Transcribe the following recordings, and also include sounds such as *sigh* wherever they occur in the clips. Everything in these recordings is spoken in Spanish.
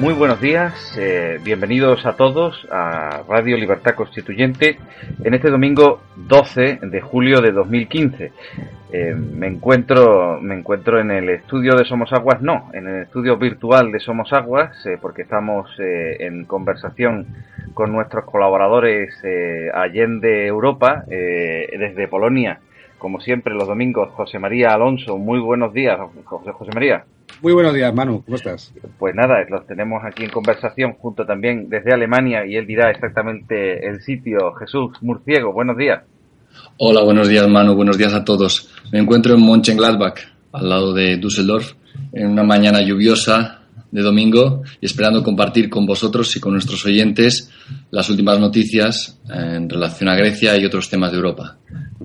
Muy buenos días, eh, bienvenidos a todos a Radio Libertad Constituyente en este domingo 12 de julio de 2015. Eh, me encuentro me encuentro en el estudio de Somos Aguas, no, en el estudio virtual de Somos Aguas, eh, porque estamos en conversación con nuestros colaboradores allende Europa, desde Polonia, como siempre los domingos, José María Alonso. Muy buenos días, José, José María. Muy buenos días, Manu. ¿Cómo estás? Pues nada, los tenemos aquí en conversación junto también desde Alemania y él dirá exactamente el sitio. Jesús Murciego, buenos días. Hola, buenos días, Manu. Buenos días a todos. Me encuentro en Mönchengladbach, al lado de Düsseldorf, en una mañana lluviosa de domingo y esperando compartir con vosotros y con nuestros oyentes las últimas noticias en relación a Grecia y otros temas de Europa.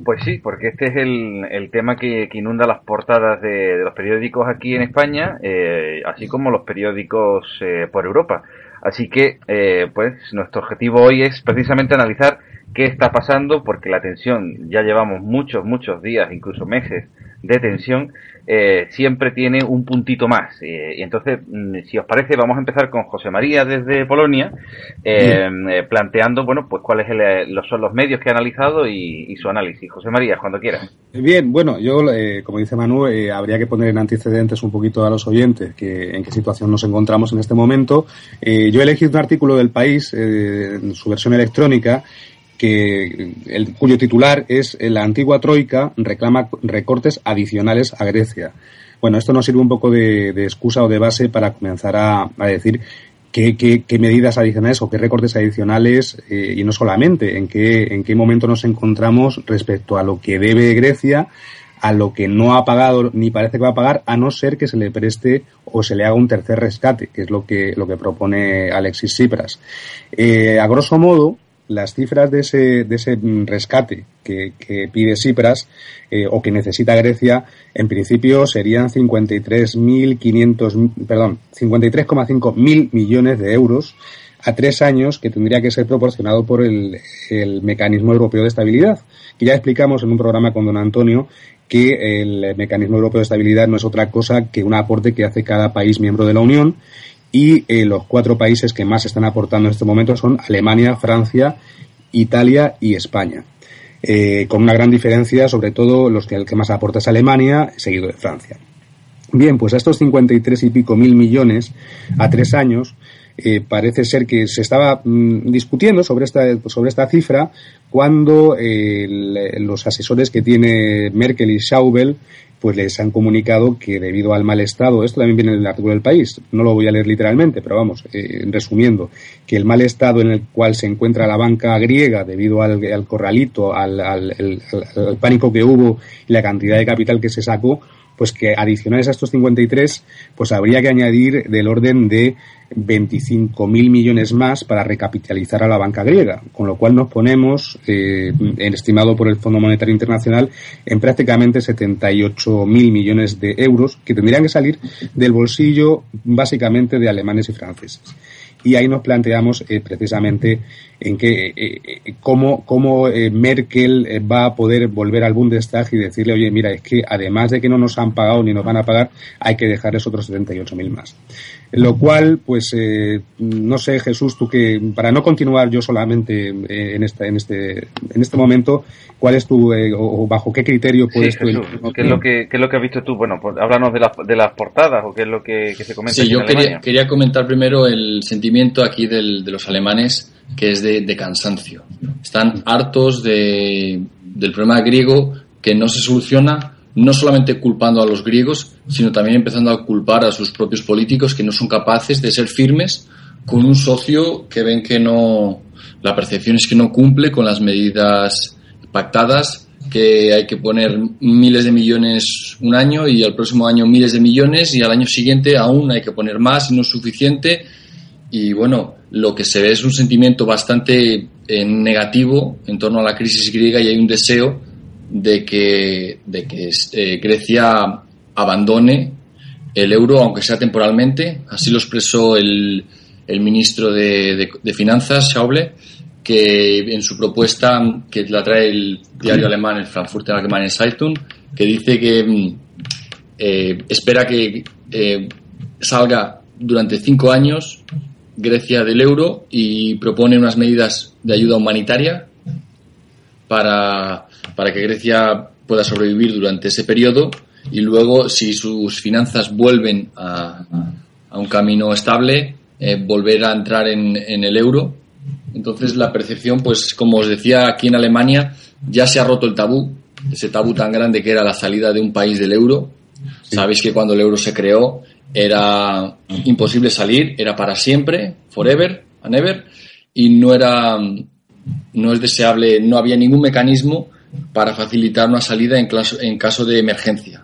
Pues sí, porque este es el, el tema que, inunda las portadas de, los periódicos aquí en España, eh, así como los periódicos eh, por Europa. Así que, eh, pues, nuestro objetivo hoy es precisamente analizar qué está pasando, porque la tensión, ya llevamos muchos, muchos días, incluso meses de tensión, eh, siempre tiene un puntito más. Eh, y entonces, mm, si os parece, vamos a empezar con José María desde Polonia, eh, planteando, bueno, pues cuáles son los medios que ha analizado y, su análisis. José María, cuando quieras. Bien, bueno, yo, como dice Manu, habría que poner en antecedentes un poquito a los oyentes que, en qué situación nos encontramos en este momento. yo he elegido un artículo del país, en su versión electrónica, el, cuyo titular es La antigua Troika reclama recortes adicionales a Grecia. Bueno, esto nos sirve un poco de, excusa o de base para comenzar a, decir qué, qué, medidas adicionales o qué recortes adicionales eh, y no solamente en qué, en qué momento nos encontramos respecto a lo que debe Grecia, a lo que no ha pagado ni parece que va a pagar, a no ser que se le preste o se le haga un tercer rescate, que es lo que, lo que propone Alexis Tsipras. Eh, a grosso modo, las cifras de ese, de ese rescate que, pide Cipras eh, o que necesita Grecia, en principio serían 53.500, perdón, 53,5 mil millones de euros a tres años que tendría que ser proporcionado por el, el mecanismo europeo de estabilidad, que ya explicamos en un programa con don Antonio que el mecanismo europeo de estabilidad no es otra cosa que un aporte que hace cada país miembro de la Unión y eh, los cuatro países que más están aportando en este momento son Alemania, Francia, Italia y España. Eh, con una gran diferencia, sobre todo los que el que más aporta es Alemania, seguido de Francia. Bien, pues a estos 53 y pico mil millones a tres años, eh, parece ser que se estaba mm, discutiendo sobre esta, sobre esta cifra cuando los asesores que tiene Merkel y Schaubel pues les han comunicado que debido al mal estado, esto también viene en el artículo del país, no lo voy a leer literalmente, pero vamos, eh, resumiendo, que el mal estado en el cual se encuentra la banca griega debido al, corralito, al, al, pánico que hubo y la cantidad de capital que se sacó, pues que adicionales a estos 53, pues habría que añadir del orden de 25.000 millones más para recapitalizar a la banca griega, con lo cual nos ponemos, eh, estimado por el Fondo Monetario Internacional, en prácticamente 78.000 millones de euros que tendrían que salir del bolsillo básicamente de alemanes y franceses. Y ahí nos planteamos eh, precisamente en que eh, eh, cómo, cómo Merkel va a poder volver al Bundestag y decirle, oye, mira, es que además de que no nos han pagado ni nos van a pagar, hay que dejarles otros 78.000 más. Lo cual, pues, no sé, Jesús, tú que, para no continuar yo solamente en, esta, en, este, en este momento, ¿cuál es tu, o bajo qué criterio puedes ¿qué, es lo que, ¿Qué es lo que has visto tú? Bueno, pues, háblanos de, las de las portadas o qué es lo que, se comenta. Sí, yo quería, quería comentar primero el sentimiento aquí del, de los alemanes, que es de, de cansancio. Están hartos de, del problema griego que no se soluciona, no solamente culpando a los griegos, sino también empezando a culpar a sus propios políticos que no son capaces de ser firmes con un socio que ven que no, la percepción es que no cumple con las medidas pactadas, que hay que poner miles de millones un año y al próximo año miles de millones y al año siguiente aún hay que poner más y no es suficiente. Y bueno, lo que se ve es un sentimiento bastante eh, negativo en torno a la crisis griega y hay un deseo de que, de que eh, Grecia abandone el euro, aunque sea temporalmente. Así lo expresó el, el ministro de, de, Finanzas, Schauble, que en su propuesta, que la trae el diario alemán, el Frankfurter Allgemeine Zeitung, que dice que mm, eh, espera que salga durante cinco años Grecia del euro y propone unas medidas de ayuda humanitaria para, para que Grecia pueda sobrevivir durante ese periodo y luego, si sus finanzas vuelven a, a un camino estable, eh, volver a entrar en, en, el euro. Entonces, la percepción, pues como os decía, aquí en Alemania ya se ha roto el tabú, ese tabú tan grande que era la salida de un país del euro. Sabéis que cuando el euro se creó, era imposible salir, era para siempre, forever and ever, y no era, no es deseable, no había ningún mecanismo para facilitar una salida en, caso de emergencia.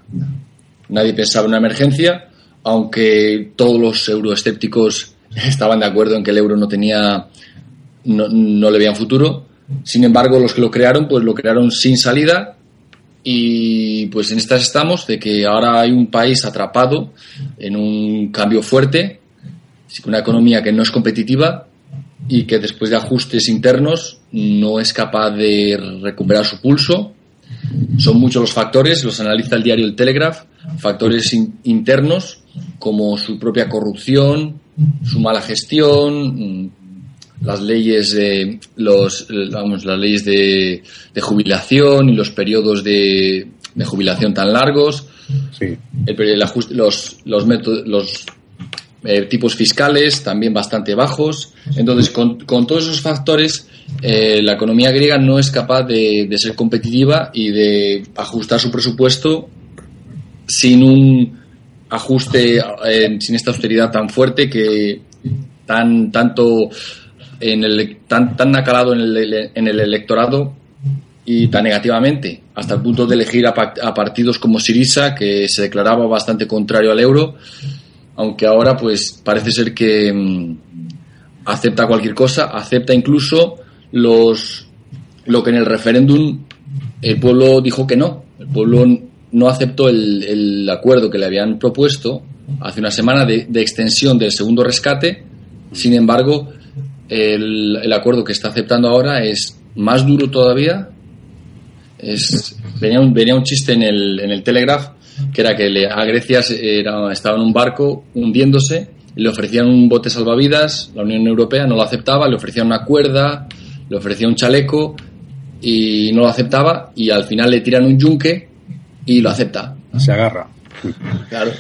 Nadie pensaba en una emergencia, aunque todos los euroescépticos *laughs* estaban de acuerdo en que el euro no tenía, no, no le veían futuro. Sin embargo, los que lo crearon, pues lo crearon sin salida y pues en estas estamos, de que ahora hay un país atrapado en un cambio fuerte, una economía que no es competitiva y que después de ajustes internos no es capaz de recuperar su pulso. Son muchos los factores, los analiza el diario El Telegraph, factores internos como su propia corrupción, su mala gestión, las leyes de los vamos, las leyes de, de jubilación y los periodos de, de jubilación tan largos sí. el, ajuste, los los métodos los eh, tipos fiscales también bastante bajos. Entonces con, todos esos factores eh, la economía griega no es capaz de, ser competitiva y de ajustar su presupuesto sin un ajuste eh, sin esta austeridad tan fuerte que tan tanto en el, tan, tan acalado en el, en el electorado y tan negativamente, hasta el punto de elegir a, a, partidos como Sirisa, que se declaraba bastante contrario al euro, aunque ahora pues parece ser que mmm, acepta cualquier cosa, acepta incluso los lo que en el referéndum el pueblo dijo que no, el pueblo no aceptó el, el acuerdo que le habían propuesto hace una semana de, de extensión del segundo rescate, sin embargo, el, el, acuerdo que está aceptando ahora es más duro todavía. Es, venía, un, venía un chiste en el, en el Telegraph que era que le, a Grecia era, estaba en un barco hundiéndose, le ofrecían un bote salvavidas, la Unión Europea no lo aceptaba, le ofrecían una cuerda, le ofrecía un chaleco y no lo aceptaba y al final le tiran un yunque y lo acepta. Se agarra. Claro.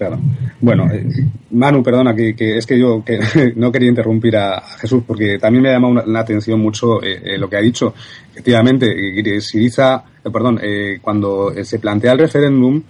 Claro. Bueno, eh, Manu, perdona, que, que, es que yo que *laughs* no quería interrumpir a, Jesús porque también me ha llamado la atención mucho eh, eh, lo que ha dicho. Efectivamente, eh, Eh, perdón, cuando se plantea el referéndum,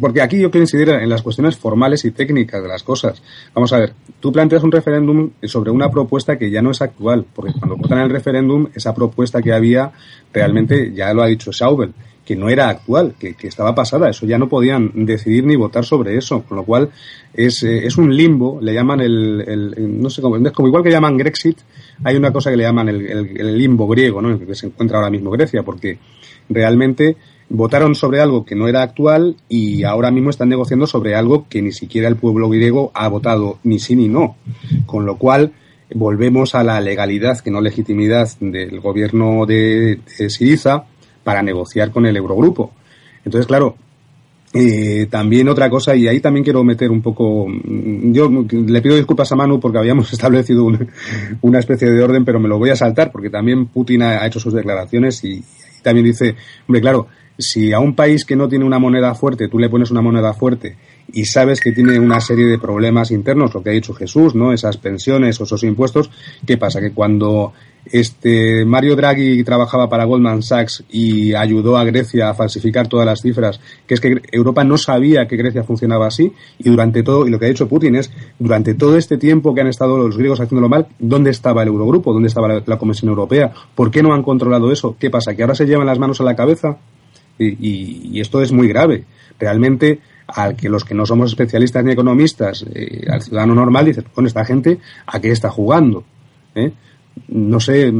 porque aquí yo quiero incidir en las cuestiones formales y técnicas de las cosas. Vamos a ver, tú planteas un referéndum sobre una propuesta que ya no es actual, porque cuando votan el referéndum, esa propuesta que había realmente, ya lo ha dicho Schaubel, que no era actual, que, que, estaba pasada. Eso ya no podían decidir ni votar sobre eso, con lo cual es, eh, es un limbo, le llaman el, no sé cómo, es como igual que llaman Grexit, hay una cosa que le llaman el, el limbo griego, ¿no? En el que se encuentra ahora mismo Grecia, porque realmente votaron sobre algo que no era actual y ahora mismo están negociando sobre algo que ni siquiera el pueblo griego ha votado ni sí ni no. Con lo cual, volvemos a la legalidad, que no legitimidad, del gobierno de, Siriza para negociar con el Eurogrupo. Entonces, claro, eh, también otra cosa, y ahí también quiero meter un poco, mm, yo le pido disculpas a Manu porque habíamos *laughs* establecido una, especie de orden, pero me lo voy a saltar porque también Putin ha, hecho sus declaraciones y, también dice, hombre, claro, si a un país que no tiene una moneda fuerte tú le pones una moneda fuerte y sabes que tiene una serie de problemas internos, lo que ha dicho Jesús, ¿no? Esas pensiones o esos impuestos, ¿qué pasa? Que cuando este Mario Draghi trabajaba para Goldman Sachs y ayudó a Grecia a falsificar todas las cifras, que es que Europa no sabía que Grecia funcionaba así y durante todo, y lo que ha dicho Putin es, durante todo este tiempo que han estado los griegos haciéndolo mal, ¿dónde estaba el Eurogrupo? ¿Dónde estaba la, Comisión Europea? ¿Por qué no han controlado eso? ¿Qué pasa? ¿Que ahora se llevan las manos a la cabeza? Y, esto es muy grave. Realmente al que los que no somos especialistas ni economistas, eh, al ciudadano normal, dice, con esta gente, ¿a qué está jugando? ¿Eh? No sé,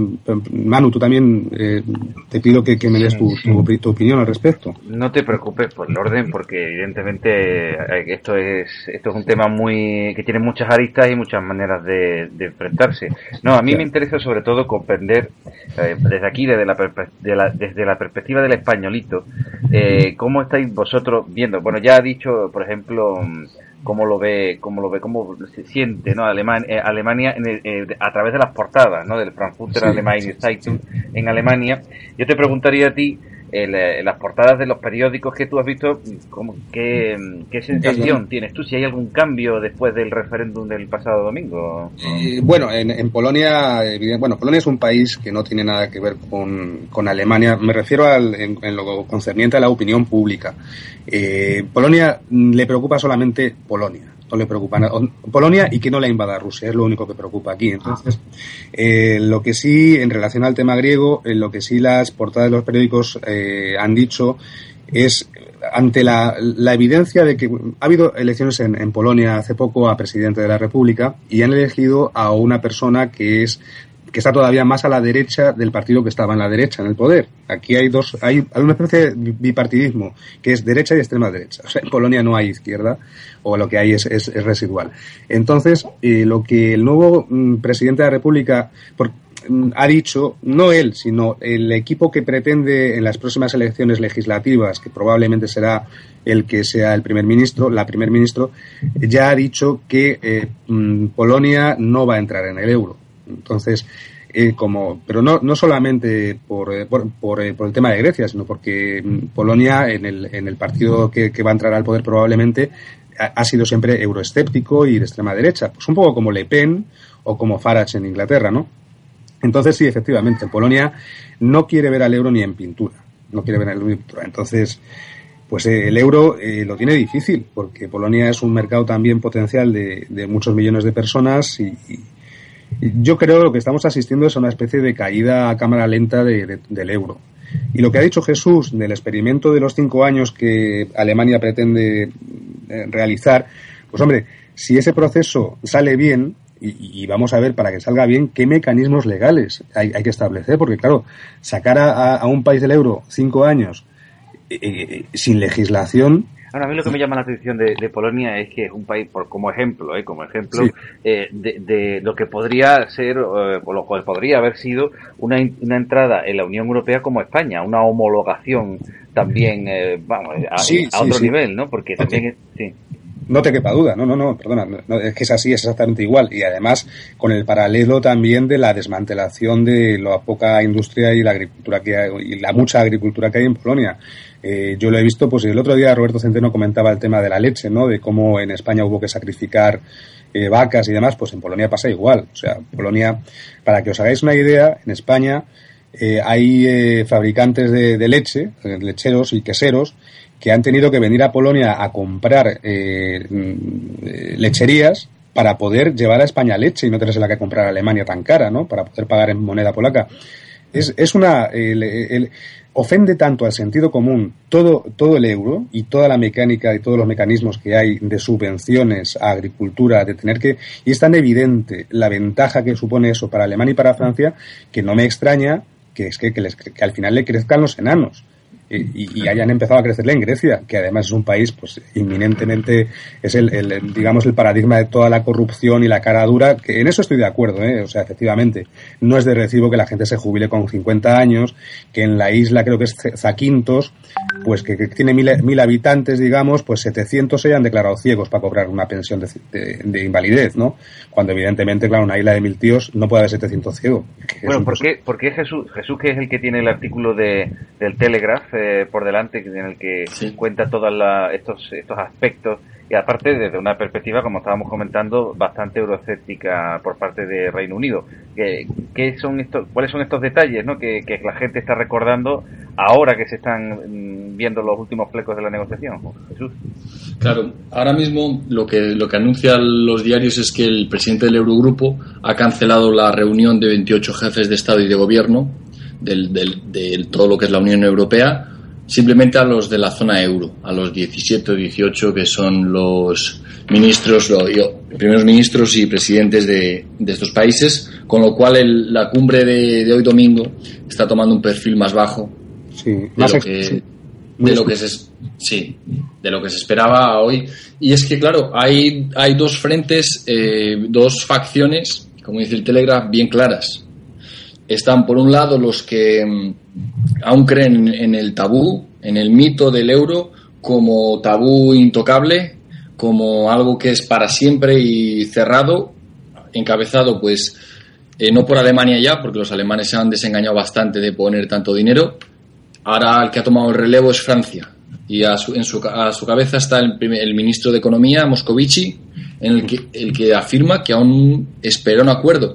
Manu, tú también eh, te pido que, que me des tu, tu, tu, opinión al respecto. No te preocupes por el orden, porque evidentemente eh, esto es esto es un tema muy que tiene muchas aristas y muchas maneras de, de enfrentarse. No, a mí me interesa sobre todo comprender eh, desde aquí, desde la, de la, desde la perspectiva del españolito, eh, cómo estáis vosotros viendo. Bueno, ya ha dicho, por ejemplo cómo lo ve, cómo lo ve, cómo se siente, ¿no? Alemania, eh, Alemania en el, eh, a través de las portadas, ¿no? Del Frankfurter sí, Allgemeine Zeitung en Alemania. Yo te preguntaría a ti, el, eh, las portadas de los periódicos que tú has visto, ¿cómo, qué, qué sensación tienes tú? Si hay algún cambio después del referéndum del pasado domingo. Eh, bueno, en, en Polonia, bueno, Polonia es un país que no tiene nada que ver con, con Alemania. Me refiero al, en, en, lo concerniente a la opinión pública. Eh, Polonia le preocupa solamente Polonia no le preocupa nada. Polonia y que no la invada Rusia, es lo único que preocupa aquí. Entonces, eh, lo que sí, en relación al tema griego, en lo que sí las portadas de los periódicos eh, han dicho es ante la, la, evidencia de que ha habido elecciones en, Polonia hace poco a presidente de la República y han elegido a una persona que es que está todavía más a la derecha del partido que estaba en la derecha, en el poder. Aquí hay dos, hay, hay una especie de bipartidismo, que es derecha y extrema derecha. O sea, en Polonia no hay izquierda, o lo que hay es, es, es residual. Entonces, eh, lo que el nuevo mm, presidente de la República mm, ha dicho, no él, sino el equipo que pretende en las próximas elecciones legislativas, que probablemente será el que sea el primer ministro, la primer ministro, ya ha dicho que eh, mm, Polonia no va a entrar en el euro. Entonces, eh, como, pero no, no solamente por, eh, por, eh, por, el tema de Grecia, sino porque Polonia, en el, en el partido que, va a entrar al poder probablemente, ha, sido siempre euroescéptico y de extrema derecha. Pues un poco como Le Pen o como Farage en Inglaterra, ¿no? Entonces, sí, efectivamente, Polonia no quiere ver al euro ni en pintura. No quiere ver al euro ni en pintura. Entonces, pues el euro eh, lo tiene difícil, porque Polonia es un mercado también potencial de, muchos millones de personas y yo creo que lo que estamos asistiendo es a una especie de caída a cámara lenta de, de, del euro. Y lo que ha dicho Jesús del experimento de los cinco años que Alemania pretende eh, realizar, pues hombre, si ese proceso sale bien, y, vamos a ver para que salga bien qué mecanismos legales hay, hay que establecer, porque claro, sacar a, a, un país del euro cinco años eh, eh, sin legislación Ahora, a mí lo que me llama la atención de, de Polonia es que es un país, por, como ejemplo, eh, como ejemplo, sí. eh, de, de, lo que podría ser, eh, o lo cual podría haber sido una, una entrada en la Unión Europea como España, una homologación también, eh, vamos, a, sí, a otro sí, nivel, ¿no? Porque también es, sí. No te quepa duda, no, no, no, perdona, no, es que es así, es exactamente igual. Y además, con el paralelo también de la desmantelación de la poca industria y la agricultura que hay, y la mucha agricultura que hay en Polonia. Eh, yo lo he visto, pues el otro día Roberto Centeno comentaba el tema de la leche, ¿no? De cómo en España hubo que sacrificar eh, vacas y demás, pues en Polonia pasa igual. O sea, Polonia, para que os hagáis una idea, en España eh, hay eh, fabricantes de, de, leche, lecheros y queseros, que han tenido que venir a Polonia a comprar eh, lecherías para poder llevar a España leche y no tenerse la que comprar a Alemania tan cara, ¿no? Para poder pagar en moneda polaca. Es, es una... Ofende tanto al sentido común todo, todo el euro y toda la mecánica y todos los mecanismos que hay de subvenciones a agricultura, de tener que, y es tan evidente la ventaja que supone eso para Alemania y para Francia, que no me extraña que es que, que, les, que al final le crezcan los enanos. Y, hayan empezado a crecerle en Grecia, que además es un país pues inminentemente es el, digamos el paradigma de toda la corrupción y la cara dura, que en eso estoy de acuerdo, ¿eh? o sea, efectivamente, no es de recibo que la gente se jubile con 50 años, que en la isla creo que es Zaquintos, pues que, tiene mil, habitantes, digamos, pues 700 se hayan declarado ciegos para cobrar una pensión de, invalidez, ¿no? Cuando evidentemente, claro, una isla de mil tíos no puede haber 700 ciegos. Bueno, ¿por qué, ¿por Jesús, Jesús, que es el que tiene el artículo de, del Telegraph eh, por delante, en el que cuenta todos estos, estos aspectos y aparte desde una perspectiva, como estábamos comentando, bastante euroescéptica por parte de Reino Unido. ¿Qué, qué son estos, ¿Cuáles son estos detalles ¿no? que, que, la gente está recordando ahora que se están mm, viendo los últimos flecos de la negociación? Jesús. Claro, ahora mismo lo que, lo que anuncian los diarios es que el presidente del Eurogrupo ha cancelado la reunión de 28 jefes de Estado y de Gobierno del, del, de todo lo que es la Unión Europea simplemente a los de la zona euro, a los 17 o 18 que son los ministros, los primeros ministros y presidentes de, estos países, con lo cual la cumbre de, hoy domingo está tomando un perfil más bajo de, lo que, de lo que se sí, de lo que se esperaba hoy. Y es que claro, hay, hay dos frentes, eh, dos facciones, como dice el Telegraph, bien claras. Están por un lado los que mm, aún creen en el tabú, en el mito del euro como tabú intocable, como algo que es para siempre y cerrado, encabezado pues eh, no por Alemania ya, porque los alemanes se han desengañado bastante de poner tanto dinero. Ahora el que ha tomado el relevo es Francia. Y a su, en su, cabeza está el, el, ministro de Economía, Moscovici, en el que, el que afirma que aún espera un acuerdo.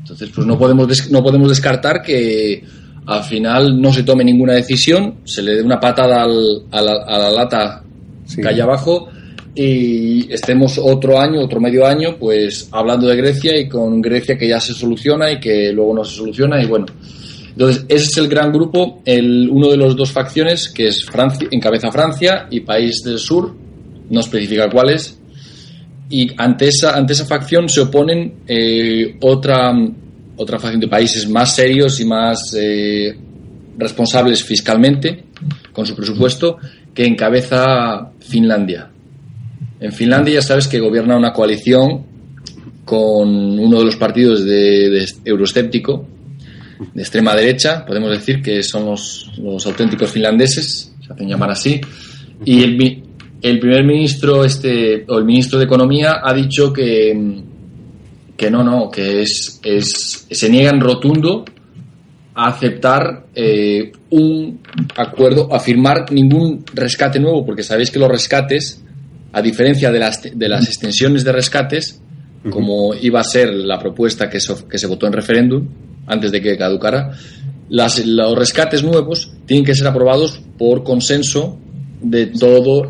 Entonces, pues no podemos, no podemos descartar que al final no se tome ninguna decisión, se le dé una patada al, a, la, lata que hay abajo y estemos otro año, otro medio año, pues hablando de Grecia y con Grecia que ya se soluciona y que luego no se soluciona y bueno. Entonces, ese es el gran grupo, el, uno de los dos facciones, que es Francia, encabeza Francia y País del Sur, no especifica cuáles, y ante esa, ante esa facción se oponen eh, otra, otra facción de países más serios y más eh, responsables fiscalmente con su presupuesto que encabeza Finlandia. En Finlandia ya sabes que gobierna una coalición con uno de los partidos de, de de extrema derecha, podemos decir que son los, los auténticos finlandeses, se hacen llamar así, y el, el primer ministro este, o el ministro de Economía ha dicho que que no, no, que es, es se niegan rotundo a aceptar eh, un acuerdo, a firmar ningún rescate nuevo, porque sabéis que los rescates, a diferencia de las, de las extensiones de rescates, como iba a ser la propuesta que, que se votó en referéndum, antes de que caducara, las, los rescates nuevos tienen que ser aprobados por consenso de todos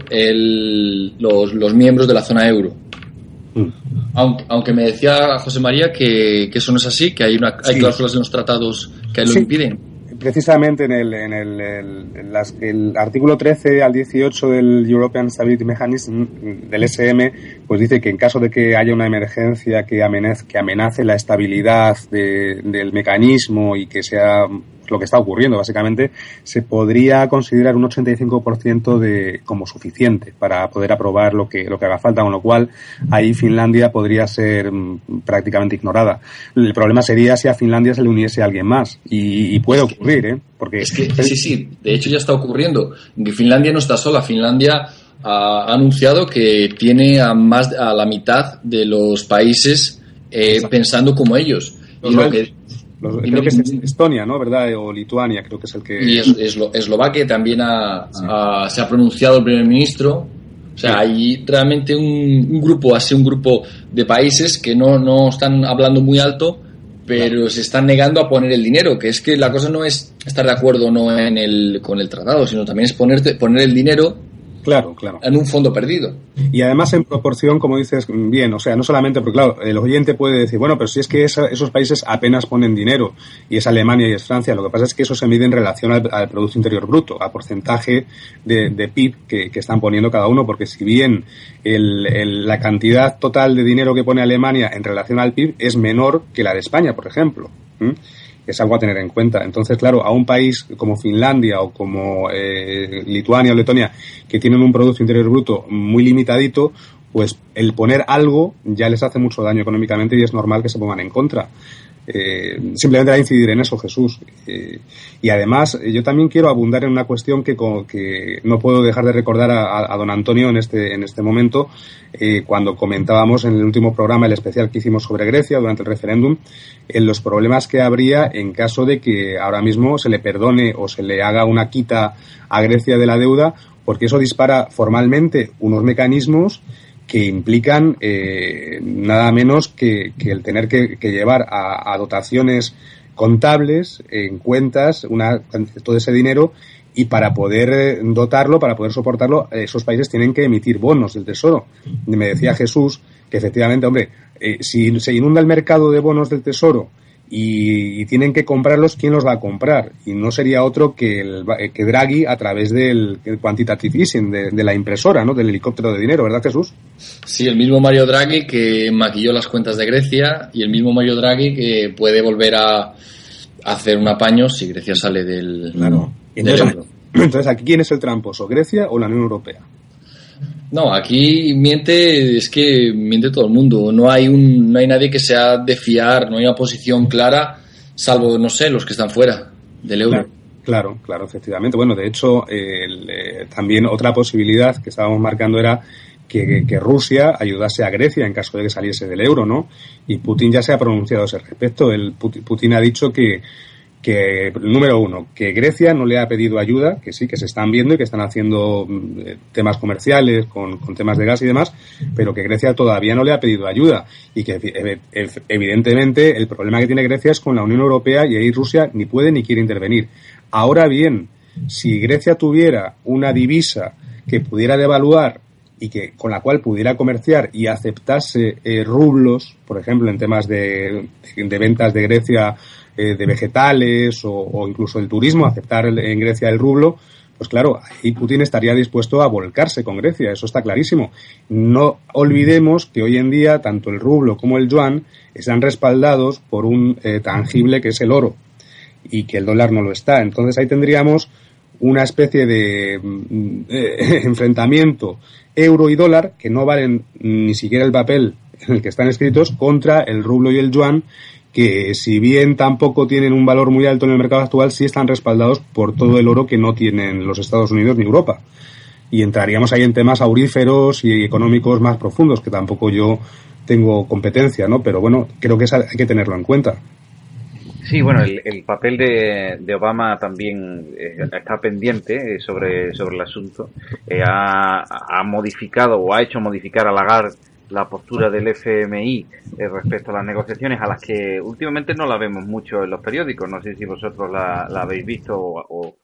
los, los miembros de la zona euro. Aunque, me decía José María que, eso no es así, que hay, una, hay cláusulas en los tratados que lo impiden. Precisamente en, el, en el, el, artículo 13 al 18 del European Stability Mechanism, del SM, pues dice que en caso de que haya una emergencia que amenace, que amenace la estabilidad del mecanismo y que sea lo que está ocurriendo básicamente, se podría considerar un 85% de, como suficiente para poder aprobar lo que, lo que haga falta, con lo cual ahí Finlandia podría ser mm, prácticamente ignorada. El problema sería si a Finlandia se le uniese alguien más y, puede ocurrir, ¿eh? Porque es que, sí, sí, de hecho ya está ocurriendo. Finlandia no está sola, Finlandia ha anunciado que tiene a más a la mitad de los países eh, pensando como ellos. y lo que creo que es Estonia, ¿no? ¿Verdad? O Lituania, creo que es el que. Y es, Eslovaquia también se ha pronunciado el primer ministro. O sea, hay realmente un, grupo, así un grupo de países que no, no están hablando muy alto, pero se están negando a poner el dinero, que es que la cosa no es estar de acuerdo no en el, con el tratado, sino también es ponerte, poner el dinero Claro, claro. En un fondo perdido. Y además en proporción, como dices bien, o sea, no solamente porque, claro, el oyente puede decir, bueno, pero si es que esos países apenas ponen dinero, y es Alemania y es Francia, lo que pasa es que eso se mide en relación al, Producto Interior Bruto, a porcentaje de, PIB que, están poniendo cada uno, porque si bien la cantidad total de dinero que pone Alemania en relación al PIB es menor que la de España, por ejemplo. Es algo a tener en cuenta. Entonces, claro, a un país como Finlandia o como eh, Lituania o Letonia, que tienen un Producto Interior Bruto muy limitadito, pues el poner algo ya les hace mucho daño económicamente y es normal que se pongan en contra. Eh, simplemente a incidir en eso, Jesús. Eh, y además, yo también quiero abundar en una cuestión que, que no puedo dejar de recordar a, don Antonio en este, en este momento, eh, cuando comentábamos en el último programa, el especial que hicimos sobre Grecia durante el referéndum, en los problemas que habría en caso de que ahora mismo se le perdone o se le haga una quita a Grecia de la deuda, porque eso dispara formalmente unos mecanismos que implican eh, nada menos que, el tener que, llevar a, dotaciones contables en cuentas una, todo ese dinero y para poder eh, dotarlo, para poder soportarlo, esos países tienen que emitir bonos del Tesoro. Me decía Jesús que efectivamente, hombre, eh, si se inunda el mercado de bonos del Tesoro y, tienen que comprarlos, ¿quién los va a comprar? Y no sería otro que, el, que Draghi a través del quantitative easing, de, la impresora, ¿no? Del helicóptero de dinero, ¿verdad, Jesús? Sí, el mismo Mario Draghi que maquilló las cuentas de Grecia y el mismo Mario Draghi que puede volver a hacer un apaño si Grecia sale del, claro. entonces, *clears throat* Entonces, ¿aquí quién es el tramposo? ¿Grecia o la Unión Europea? No, aquí miente, es que miente todo el mundo. No hay, un, no hay nadie que sea de fiar, no hay una posición clara, salvo, no sé, los que están fuera del euro. Claro, claro, efectivamente. Bueno, de hecho, eh, también otra posibilidad que estábamos marcando era que, Rusia ayudase a Grecia en caso de que saliese del euro, ¿no? Y Putin ya se ha pronunciado a ese respecto. El, Putin ha dicho que que, número uno, que Grecia no le ha pedido ayuda, que sí, que se están viendo y que están haciendo mm, eh, temas comerciales con, temas de gas y demás, pero que Grecia todavía no le ha pedido ayuda y que evidentemente el problema que tiene Grecia es con la Unión Europea y ahí Rusia ni puede ni quiere intervenir. Ahora bien, si Grecia tuviera una divisa que pudiera devaluar y que con la cual pudiera comerciar y aceptase eh, rublos, por ejemplo, en temas de, de ventas de Grecia eh, de vegetales o, incluso el turismo, aceptar en Grecia el rublo, pues claro, ahí Putin estaría dispuesto a volcarse con Grecia, eso está clarísimo. No olvidemos que hoy en día tanto el rublo como el yuan están respaldados por un eh, tangible que es el oro y que el dólar no lo está. Entonces ahí tendríamos una especie de mm, eh, *laughs* enfrentamiento euro y dólar que no valen ni siquiera el papel en el que están escritos contra el rublo y el yuan que si bien tampoco tienen un valor muy alto en el mercado actual, sí están respaldados por todo el oro que no tienen los Estados Unidos ni Europa. Y entraríamos ahí en temas auríferos y económicos más profundos, que tampoco yo tengo competencia, ¿no? Pero bueno, creo que hay que tenerlo en cuenta. Sí, bueno, el, papel de, Obama también eh, está pendiente eh, sobre, sobre el asunto. Eh, ha, modificado o ha hecho modificar a Lagarde la postura del FMI eh, respecto a las negociaciones a las que últimamente no la vemos mucho en los periódicos. No sé si vosotros la, habéis visto o,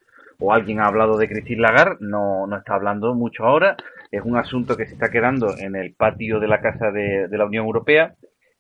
alguien ha hablado de Christine Lagarde. No, no está hablando mucho ahora. Es un asunto que se está quedando en el patio de la Casa de, la Unión Europea,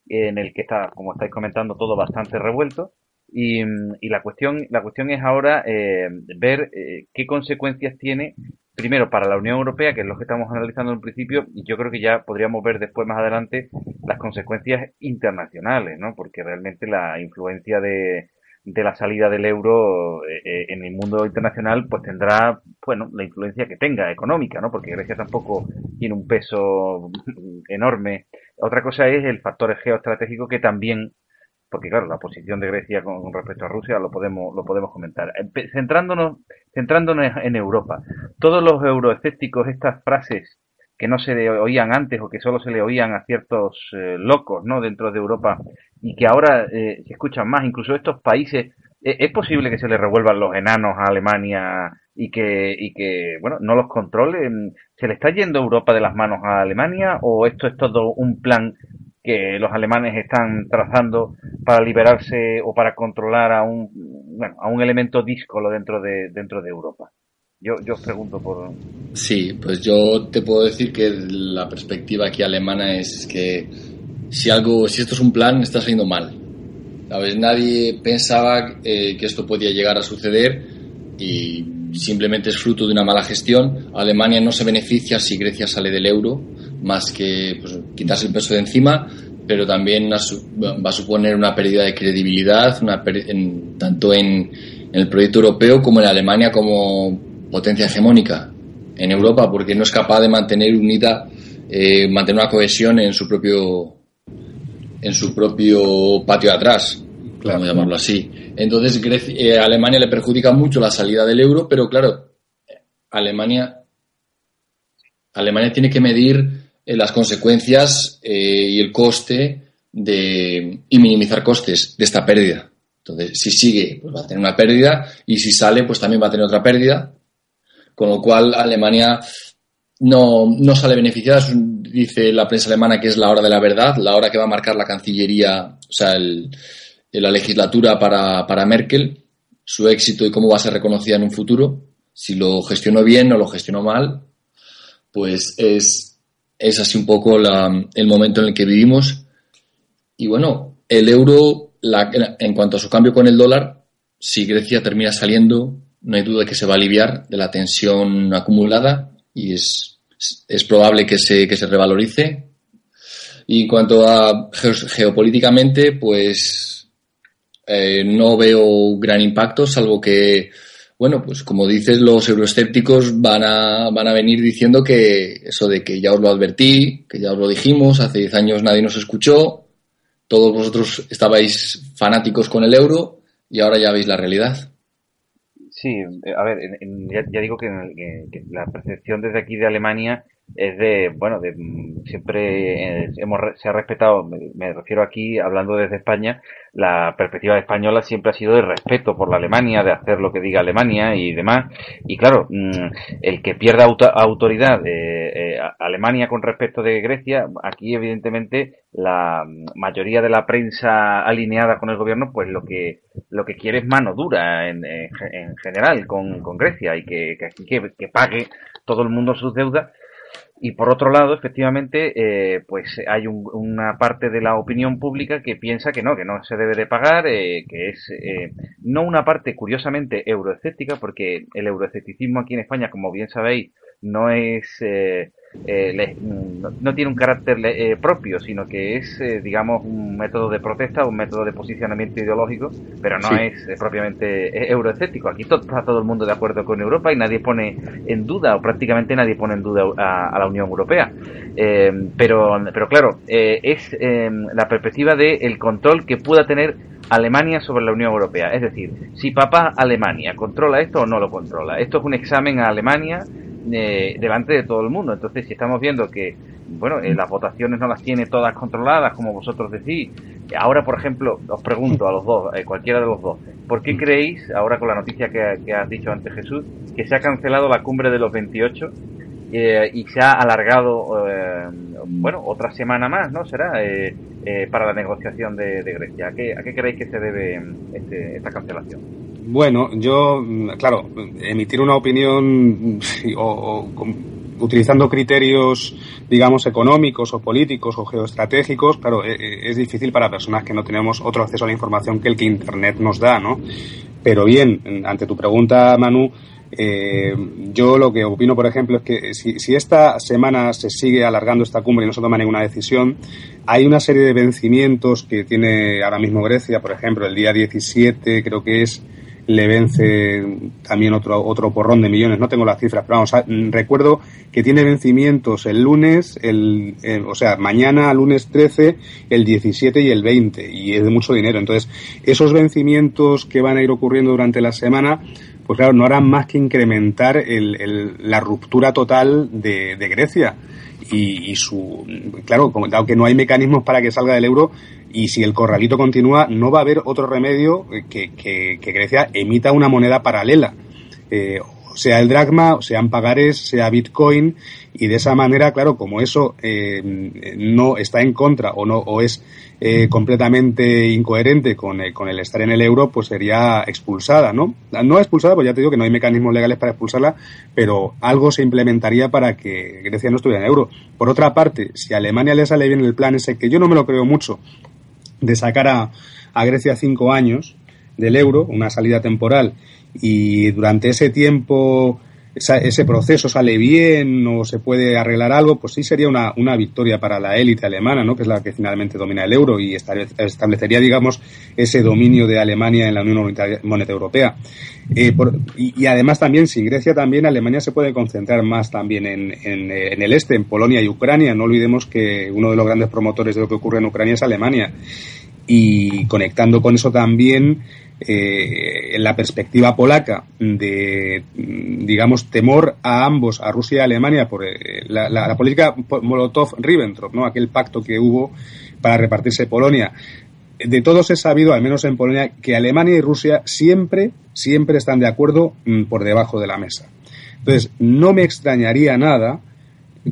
en el que está, como estáis comentando, todo bastante revuelto. Y, la cuestión la cuestión es ahora eh, ver eh, qué consecuencias tiene primero para la Unión Europea, que es lo que estamos analizando en principio, y yo creo que ya podríamos ver después más adelante las consecuencias internacionales, ¿no? Porque realmente la influencia de, de la salida del euro eh, eh, en el mundo internacional pues tendrá bueno la influencia que tenga económica no porque Grecia tampoco tiene un peso enorme otra cosa es el factor geoestratégico que también porque claro, la posición de Grecia con, respecto a Rusia lo podemos, lo podemos comentar. Centrándonos, centrándonos en Europa, todos los euroescépticos, estas frases que no se le oían antes o que solo se le oían a ciertos eh, locos no dentro de Europa y que ahora eh, se escuchan más, incluso estos países, ¿e-, ¿es posible que se le revuelvan los enanos a Alemania y que, y que bueno, no los controle? ¿Se le está yendo Europa de las manos a Alemania o esto es todo un plan que los alemanes están trazando para liberarse o para controlar a un bueno, a un elemento díscolo dentro de dentro de Europa. Yo, yo os pregunto por Sí, pues yo te puedo decir que la perspectiva aquí alemana es que si algo si esto es un plan está saliendo mal. ¿Sabes? Nadie pensaba eh, que esto podía llegar a suceder y simplemente es fruto de una mala gestión. Alemania no se beneficia si Grecia sale del euro más que pues, quitarse el peso de encima, pero también va a suponer una pérdida de credibilidad, una tanto en, el proyecto europeo como en Alemania como potencia hegemónica en Europa, porque no es capaz de mantener unida, eh, mantener una cohesión en su propio en su propio patio de atrás, claro. llamarlo así. Entonces, eh, Alemania le perjudica mucho la salida del euro, pero claro, Alemania, Alemania tiene que medir las consecuencias eh, y el coste de, y minimizar costes de esta pérdida. Entonces, si sigue, pues va a tener una pérdida y si sale, pues también va a tener otra pérdida. Con lo cual, Alemania no, no sale beneficiada. Dice la prensa alemana que es la hora de la verdad, la hora que va a marcar la Cancillería, o sea, la legislatura para, para Merkel, su éxito y cómo va a ser reconocida en un futuro. Si lo gestionó bien o lo gestionó mal, pues es, es así un poco el momento en el que vivimos. Y bueno, el euro, en cuanto a su cambio con el dólar, si Grecia termina saliendo, no hay duda de que se va a aliviar de la tensión acumulada y es, es probable que se, que se revalorice. Y en cuanto a geopolíticamente, pues eh, no veo gran impacto, salvo que bueno, pues como dices, los euroescépticos van a, van a venir diciendo que eso de que ya os lo advertí, que ya os lo dijimos, hace 10 años nadie nos escuchó, todos vosotros estabais fanáticos con el euro y ahora ya veis la realidad. Sí, eh, a ver, ya, digo que, la percepción desde aquí de Alemania es de, bueno, de siempre eh, hemos, se ha respetado, me, refiero aquí, hablando desde España, la perspectiva española siempre ha sido de respeto por la Alemania, de hacer lo que diga Alemania y demás. Y claro, mm, el que pierda autoridad de eh, Alemania con respecto de Grecia, aquí evidentemente la mayoría de la prensa alineada con el gobierno, pues lo que lo que quiere es mano dura en, en general con, con Grecia y que, que, que pague todo el mundo sus deudas y por otro lado, efectivamente, eh, pues hay una parte de la opinión pública que piensa que no, que no se debe de pagar, eh, que es eh, no una parte curiosamente euroescéptica, porque el euroescepticismo aquí en España, como bien sabéis, no es eh, no, tiene un carácter eh, propio, sino que es, eh, digamos, un método de protesta, un método de posicionamiento ideológico, pero no es propiamente euroescéptico. Aquí está todo el mundo de acuerdo con Europa y nadie pone en duda, o prácticamente nadie pone en duda a, la Unión Europea. pero, pero claro, es la perspectiva del control que pueda tener Alemania sobre la Unión Europea. Es decir, si papá Alemania controla esto o no lo controla. Esto es un examen a Alemania delante de todo el mundo. Entonces, si estamos viendo que, bueno, eh, las votaciones no las tiene todas controladas, como vosotros decís, ahora, por ejemplo, os pregunto a los dos, eh, cualquiera de los dos, ¿por qué creéis, ahora con la noticia que, que has dicho antes Jesús, que se ha cancelado la cumbre de los 28 eh, y se ha alargado, eh, bueno, otra semana más, ¿no? Será eh, para la negociación de, Grecia. ¿A qué, ¿A qué, creéis que se debe este, esta cancelación? Bueno, yo, claro, emitir una opinión o, utilizando criterios, digamos, económicos o políticos o geoestratégicos, claro, es difícil para personas que no tenemos otro acceso a la información que el que Internet nos da, ¿no? Pero bien, ante tu pregunta, Manu, eh, yo lo que opino, por ejemplo, es que si, si, esta semana se sigue alargando esta cumbre y no se toma ninguna decisión, hay una serie de vencimientos que tiene ahora mismo Grecia, por ejemplo, el día 17 creo que es, le vence también otro, otro porrón de millones, no tengo las cifras, pero vamos, recuerdo que tiene vencimientos el lunes, el, o sea, mañana, lunes 13, el 17 y el 20, y es de mucho dinero. Entonces, esos vencimientos que van a ir ocurriendo durante la semana, pues claro, no harán más que incrementar el, la ruptura total de, Grecia. Y, su, claro, dado que no hay mecanismos para que salga del euro, y si el corralito continúa, no va a haber otro remedio que, que, Grecia emita una moneda paralela. Eh, sea el dracma, sean pagares, sea bitcoin, y de esa manera, claro, como eso eh, no está en contra o no o es eh, completamente incoherente con, eh, con, el estar en el euro, pues sería expulsada, ¿no? No expulsada, pues ya te digo que no hay mecanismos legales para expulsarla, pero algo se implementaría para que Grecia no estuviera en el euro. Por otra parte, si a Alemania le sale bien el plan ese, que yo no me lo creo mucho, de sacar a, a Grecia cinco años del euro, una salida temporal, y durante ese tiempo ese proceso sale bien o se puede arreglar algo, pues sí sería una, una victoria para la élite alemana, ¿no? que es la que finalmente domina el euro y establecería, digamos, ese dominio de Alemania en la Unión Monetaria Europea. Eh, y, además también, sin Grecia, también Alemania se puede concentrar más también en, en, en, el este, en Polonia y Ucrania. No olvidemos que uno de los grandes promotores de lo que ocurre en Ucrania es Alemania. Y conectando con eso también, eh, la perspectiva polaca de, digamos, temor a ambos, a Rusia y a Alemania, por eh, la, política Molotov-Ribbentrop, ¿no? aquel pacto que hubo para repartirse Polonia. De todos he sabido, al menos en Polonia, que Alemania y Rusia siempre, siempre están de acuerdo mm, por debajo de la mesa. Entonces, no me extrañaría nada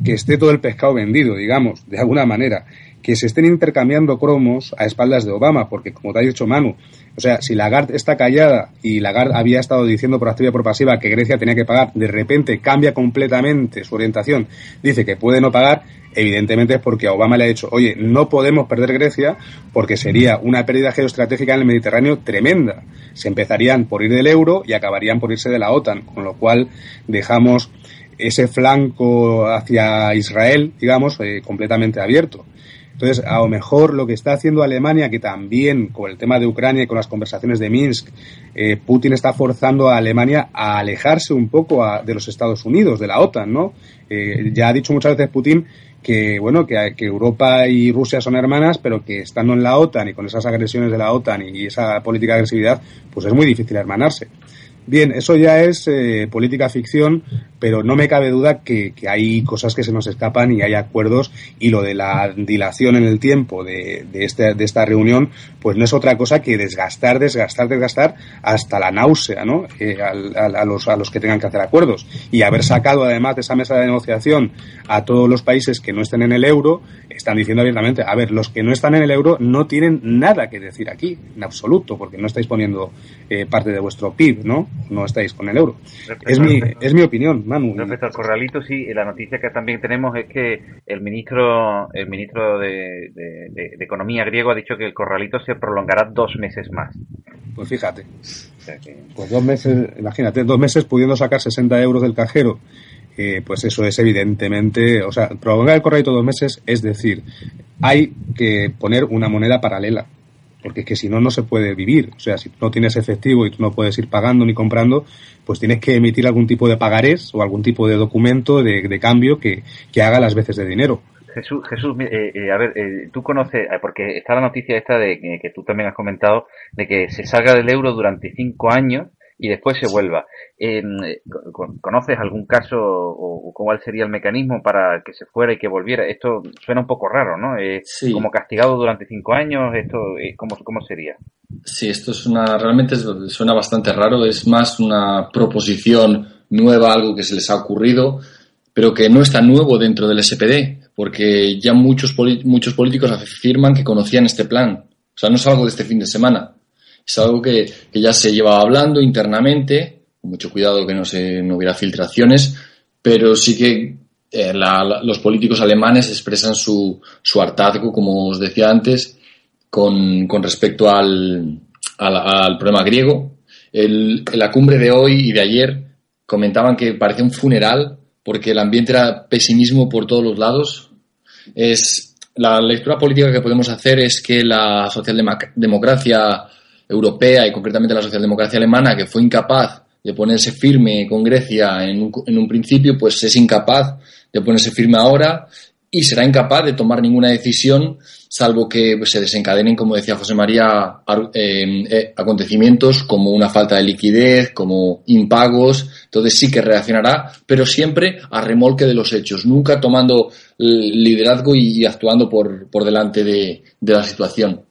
que esté todo el pescado vendido, digamos, de alguna manera, que se estén intercambiando cromos a espaldas de Obama, porque como te ha dicho Manu, o sea, si Lagarde está callada y Lagarde había estado diciendo por activa y por pasiva que Grecia tenía que pagar, de repente cambia completamente su orientación, dice que puede no pagar, evidentemente es porque a Obama le ha dicho, oye, no podemos perder Grecia porque sería una pérdida geoestratégica en el Mediterráneo tremenda. Se empezarían por ir del euro y acabarían por irse de la OTAN, con lo cual dejamos ese flanco hacia Israel, digamos, eh, completamente abierto. Entonces, a lo mejor lo que está haciendo Alemania, que también con el tema de Ucrania y con las conversaciones de Minsk, eh, Putin está forzando a Alemania a alejarse un poco de los Estados Unidos, de la OTAN, ¿no? Eh, ya ha dicho muchas veces Putin que, bueno, que, que, Europa y Rusia son hermanas, pero que estando en la OTAN y con esas agresiones de la OTAN y esa política de agresividad, pues es muy difícil hermanarse. Bien, eso ya es eh, política ficción, pero no me cabe duda que, hay cosas que se nos escapan y hay acuerdos y lo de la dilación en el tiempo de, de, este, de esta reunión, pues no es otra cosa que desgastar, desgastar, desgastar hasta la náusea, ¿no? Eh, a, los, a los que tengan que hacer acuerdos. Y haber sacado además de esa mesa de negociación a todos los países que no estén en el euro, están diciendo abiertamente, a ver, los que no están en el euro no tienen nada que decir aquí, en absoluto, porque no estáis poniendo eh, parte de vuestro PIB, ¿no? No estáis con el euro. es mi, es mi opinión, Manu. Respecto al corralito, sí, la noticia que también tenemos es que el ministro, el ministro de, Economía griego ha dicho que el corralito se prolongará dos meses más. Pues fíjate. Pues dos meses, imagínate, dos meses pudiendo sacar 60 euros del cajero eh, pues eso es evidentemente, o sea, prolongar el corralito dos meses es decir, hay que poner una moneda paralela porque es que si no, no se puede vivir. O sea, si tú no tienes efectivo y tú no puedes ir pagando ni comprando, pues tienes que emitir algún tipo de pagarés o algún tipo de documento de, cambio que, haga las veces de dinero. Jesús, Jesús eh, eh, a ver, eh, tú conoces, porque está la noticia esta de que tú también has comentado, de que se salga del euro durante cinco años y después se vuelva. ¿Conoces algún caso o, cuál sería el mecanismo para que se fuera y que volviera? Esto suena un poco raro, ¿no? Como castigado durante cinco años, esto ¿cómo, ¿cómo sería? Sí, esto es una, realmente suena bastante raro, es más una proposición nueva, algo que se les ha ocurrido, pero que no está nuevo dentro del SPD, porque ya muchos, muchos políticos afirman que conocían este plan. O sea, no es algo de este fin de semana. Es algo que, ya se llevaba hablando internamente, mucho cuidado que no, se, no hubiera filtraciones, pero sí que eh, los políticos alemanes expresan su, su, hartazgo, como os decía antes, con, con respecto al, al, problema griego. El, la cumbre de hoy y de ayer comentaban que parecía un funeral porque el ambiente era pesimismo por todos los lados. Es, la lectura política que podemos hacer es que la socialdemocracia europea y concretamente la socialdemocracia alemana, que fue incapaz de ponerse firme con Grecia en un, en un principio, pues es incapaz de ponerse firme ahora y será incapaz de tomar ninguna decisión salvo que pues, se desencadenen, como decía José María, eh, eh, acontecimientos como una falta de liquidez, como impagos, entonces sí que reaccionará, pero siempre a remolque de los hechos, nunca tomando liderazgo y, actuando por, por delante de, de la situación.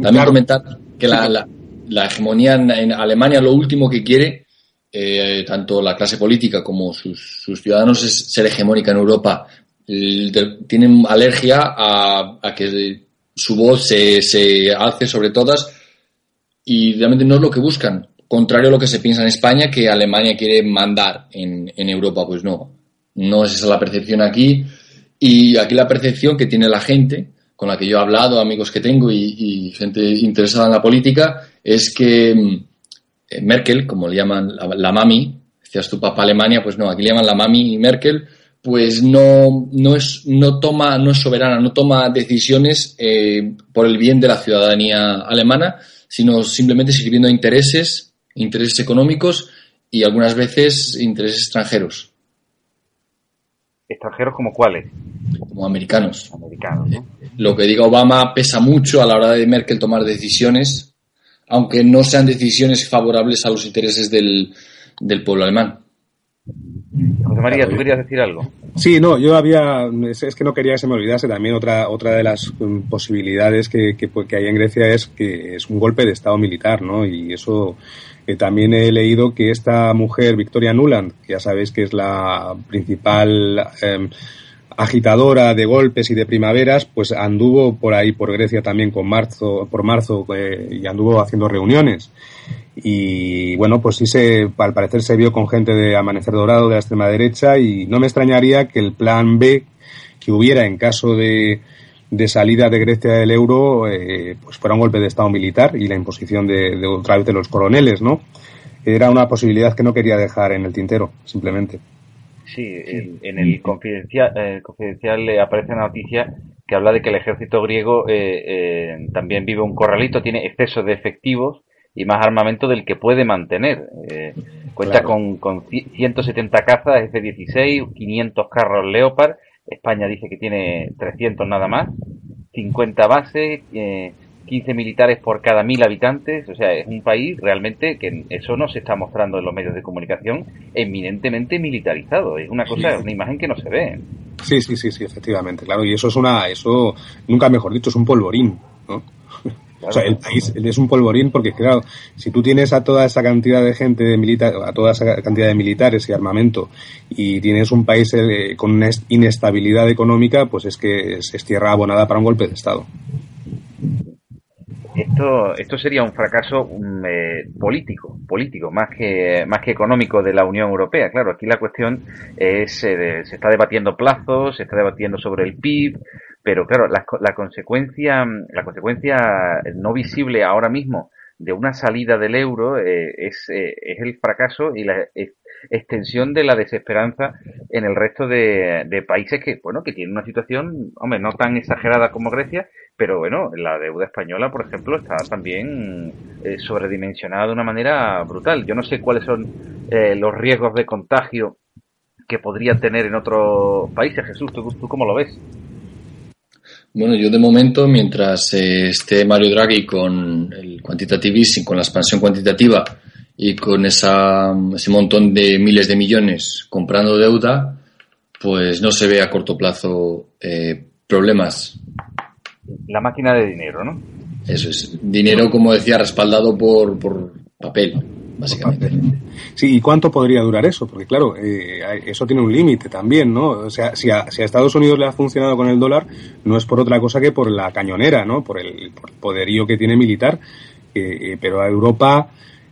También comentar que la, la, hegemonía en, Alemania lo último que quiere, eh, tanto la clase política como sus, sus, ciudadanos, es ser hegemónica en Europa. tienen alergia a, a que su voz se, se, alce sobre todas y realmente no es lo que buscan. Contrario a lo que se piensa en España, que Alemania quiere mandar en, en Europa, pues no. No es esa la percepción aquí. Y aquí la percepción que tiene la gente con la que yo he hablado, amigos que tengo y, gente interesada en la política, es que mm, eh, Merkel, como le llaman la, mami, decías tu papá Alemania, pues no, aquí le llaman la mami Merkel, pues no, no, es, no, toma, no es soberana, no toma decisiones eh, por el bien de la ciudadanía alemana, sino simplemente sirviendo a intereses, intereses económicos y algunas veces intereses extranjeros. ¿Extranjeros como cuáles? Como americanos. Americanos, ¿no? Lo que diga Obama pesa mucho a la hora de Merkel tomar decisiones, aunque no sean decisiones favorables a los intereses del, del pueblo alemán. José María, ¿tú querías decir algo? Sí, no, yo había, es, que no quería que se me olvidase también otra, otra de las um, posibilidades que, que, que, hay en Grecia es que es un golpe de Estado militar, ¿no? Y eso eh, también he leído que esta mujer, Victoria Nuland, que ya sabéis que es la principal eh, agitadora de golpes y de primaveras, pues anduvo por ahí, por Grecia también con marzo, por marzo, eh, y anduvo haciendo reuniones. Y bueno, pues sí se, al parecer se vio con gente de Amanecer Dorado de la extrema derecha y no me extrañaría que el plan B que hubiera en caso de, de salida de Grecia del euro, eh, pues fuera un golpe de Estado militar y la imposición de, de otra vez de los coroneles, ¿no? Era una posibilidad que no quería dejar en el tintero, simplemente. Sí, en, en el confidencial, eh, confidencial le aparece una noticia que habla de que el ejército griego eh, eh, también vive un corralito, tiene exceso de efectivos y más armamento del que puede mantener. Eh, cuenta claro. con, con 170 cazas F-16, 500 carros Leopard. España dice que tiene 300 nada más, 50 bases, eh, 15 militares por cada mil habitantes, o sea, es un país realmente que eso no se está mostrando en los medios de comunicación eminentemente militarizado, es una cosa, sí. una imagen que no se ve. Sí, sí, sí, sí, efectivamente, claro, y eso es una, eso, nunca mejor dicho, es un polvorín, ¿no? Claro. O sea, el país es un polvorín porque, claro, si tú tienes a toda esa cantidad de gente de militar, a toda esa cantidad de militares y armamento y tienes un país eh, con una inestabilidad económica, pues es que es, es tierra abonada para un golpe de Estado esto, esto sería un fracaso um, eh, político, político, más que, más que económico de la Unión Europea. Claro, aquí la cuestión es, eh, se está debatiendo plazos, se está debatiendo sobre el PIB, pero claro, la, la consecuencia, la consecuencia no visible ahora mismo de una salida del euro eh, es, eh, es, el fracaso y la extensión de la desesperanza en el resto de, países que, bueno, que tienen una situación, hombre, no tan exagerada como Grecia, pero bueno, la deuda española, por ejemplo, está también eh, sobredimensionada de una manera brutal. Yo no sé cuáles son eh, los riesgos de contagio que podrían tener en otros países. Jesús, ¿tú, tú cómo lo ves? Bueno, yo de momento, mientras eh, esté Mario Draghi con el quantitative easing, con la expansión cuantitativa y con esa, ese montón de miles de millones comprando deuda, pues no se ve a corto plazo eh, problemas. La máquina de dinero, ¿no? Eso es. Dinero, como decía, respaldado por, por papel básicamente. Sí, ¿y cuánto podría durar eso? Porque claro, eh, eso tiene un límite también, ¿no? O sea, si a, si a, Estados Unidos le ha funcionado con el dólar, no es por otra cosa que por la cañonera, ¿no? Por el, por el poderío que tiene militar. Eh, eh, pero a Europa,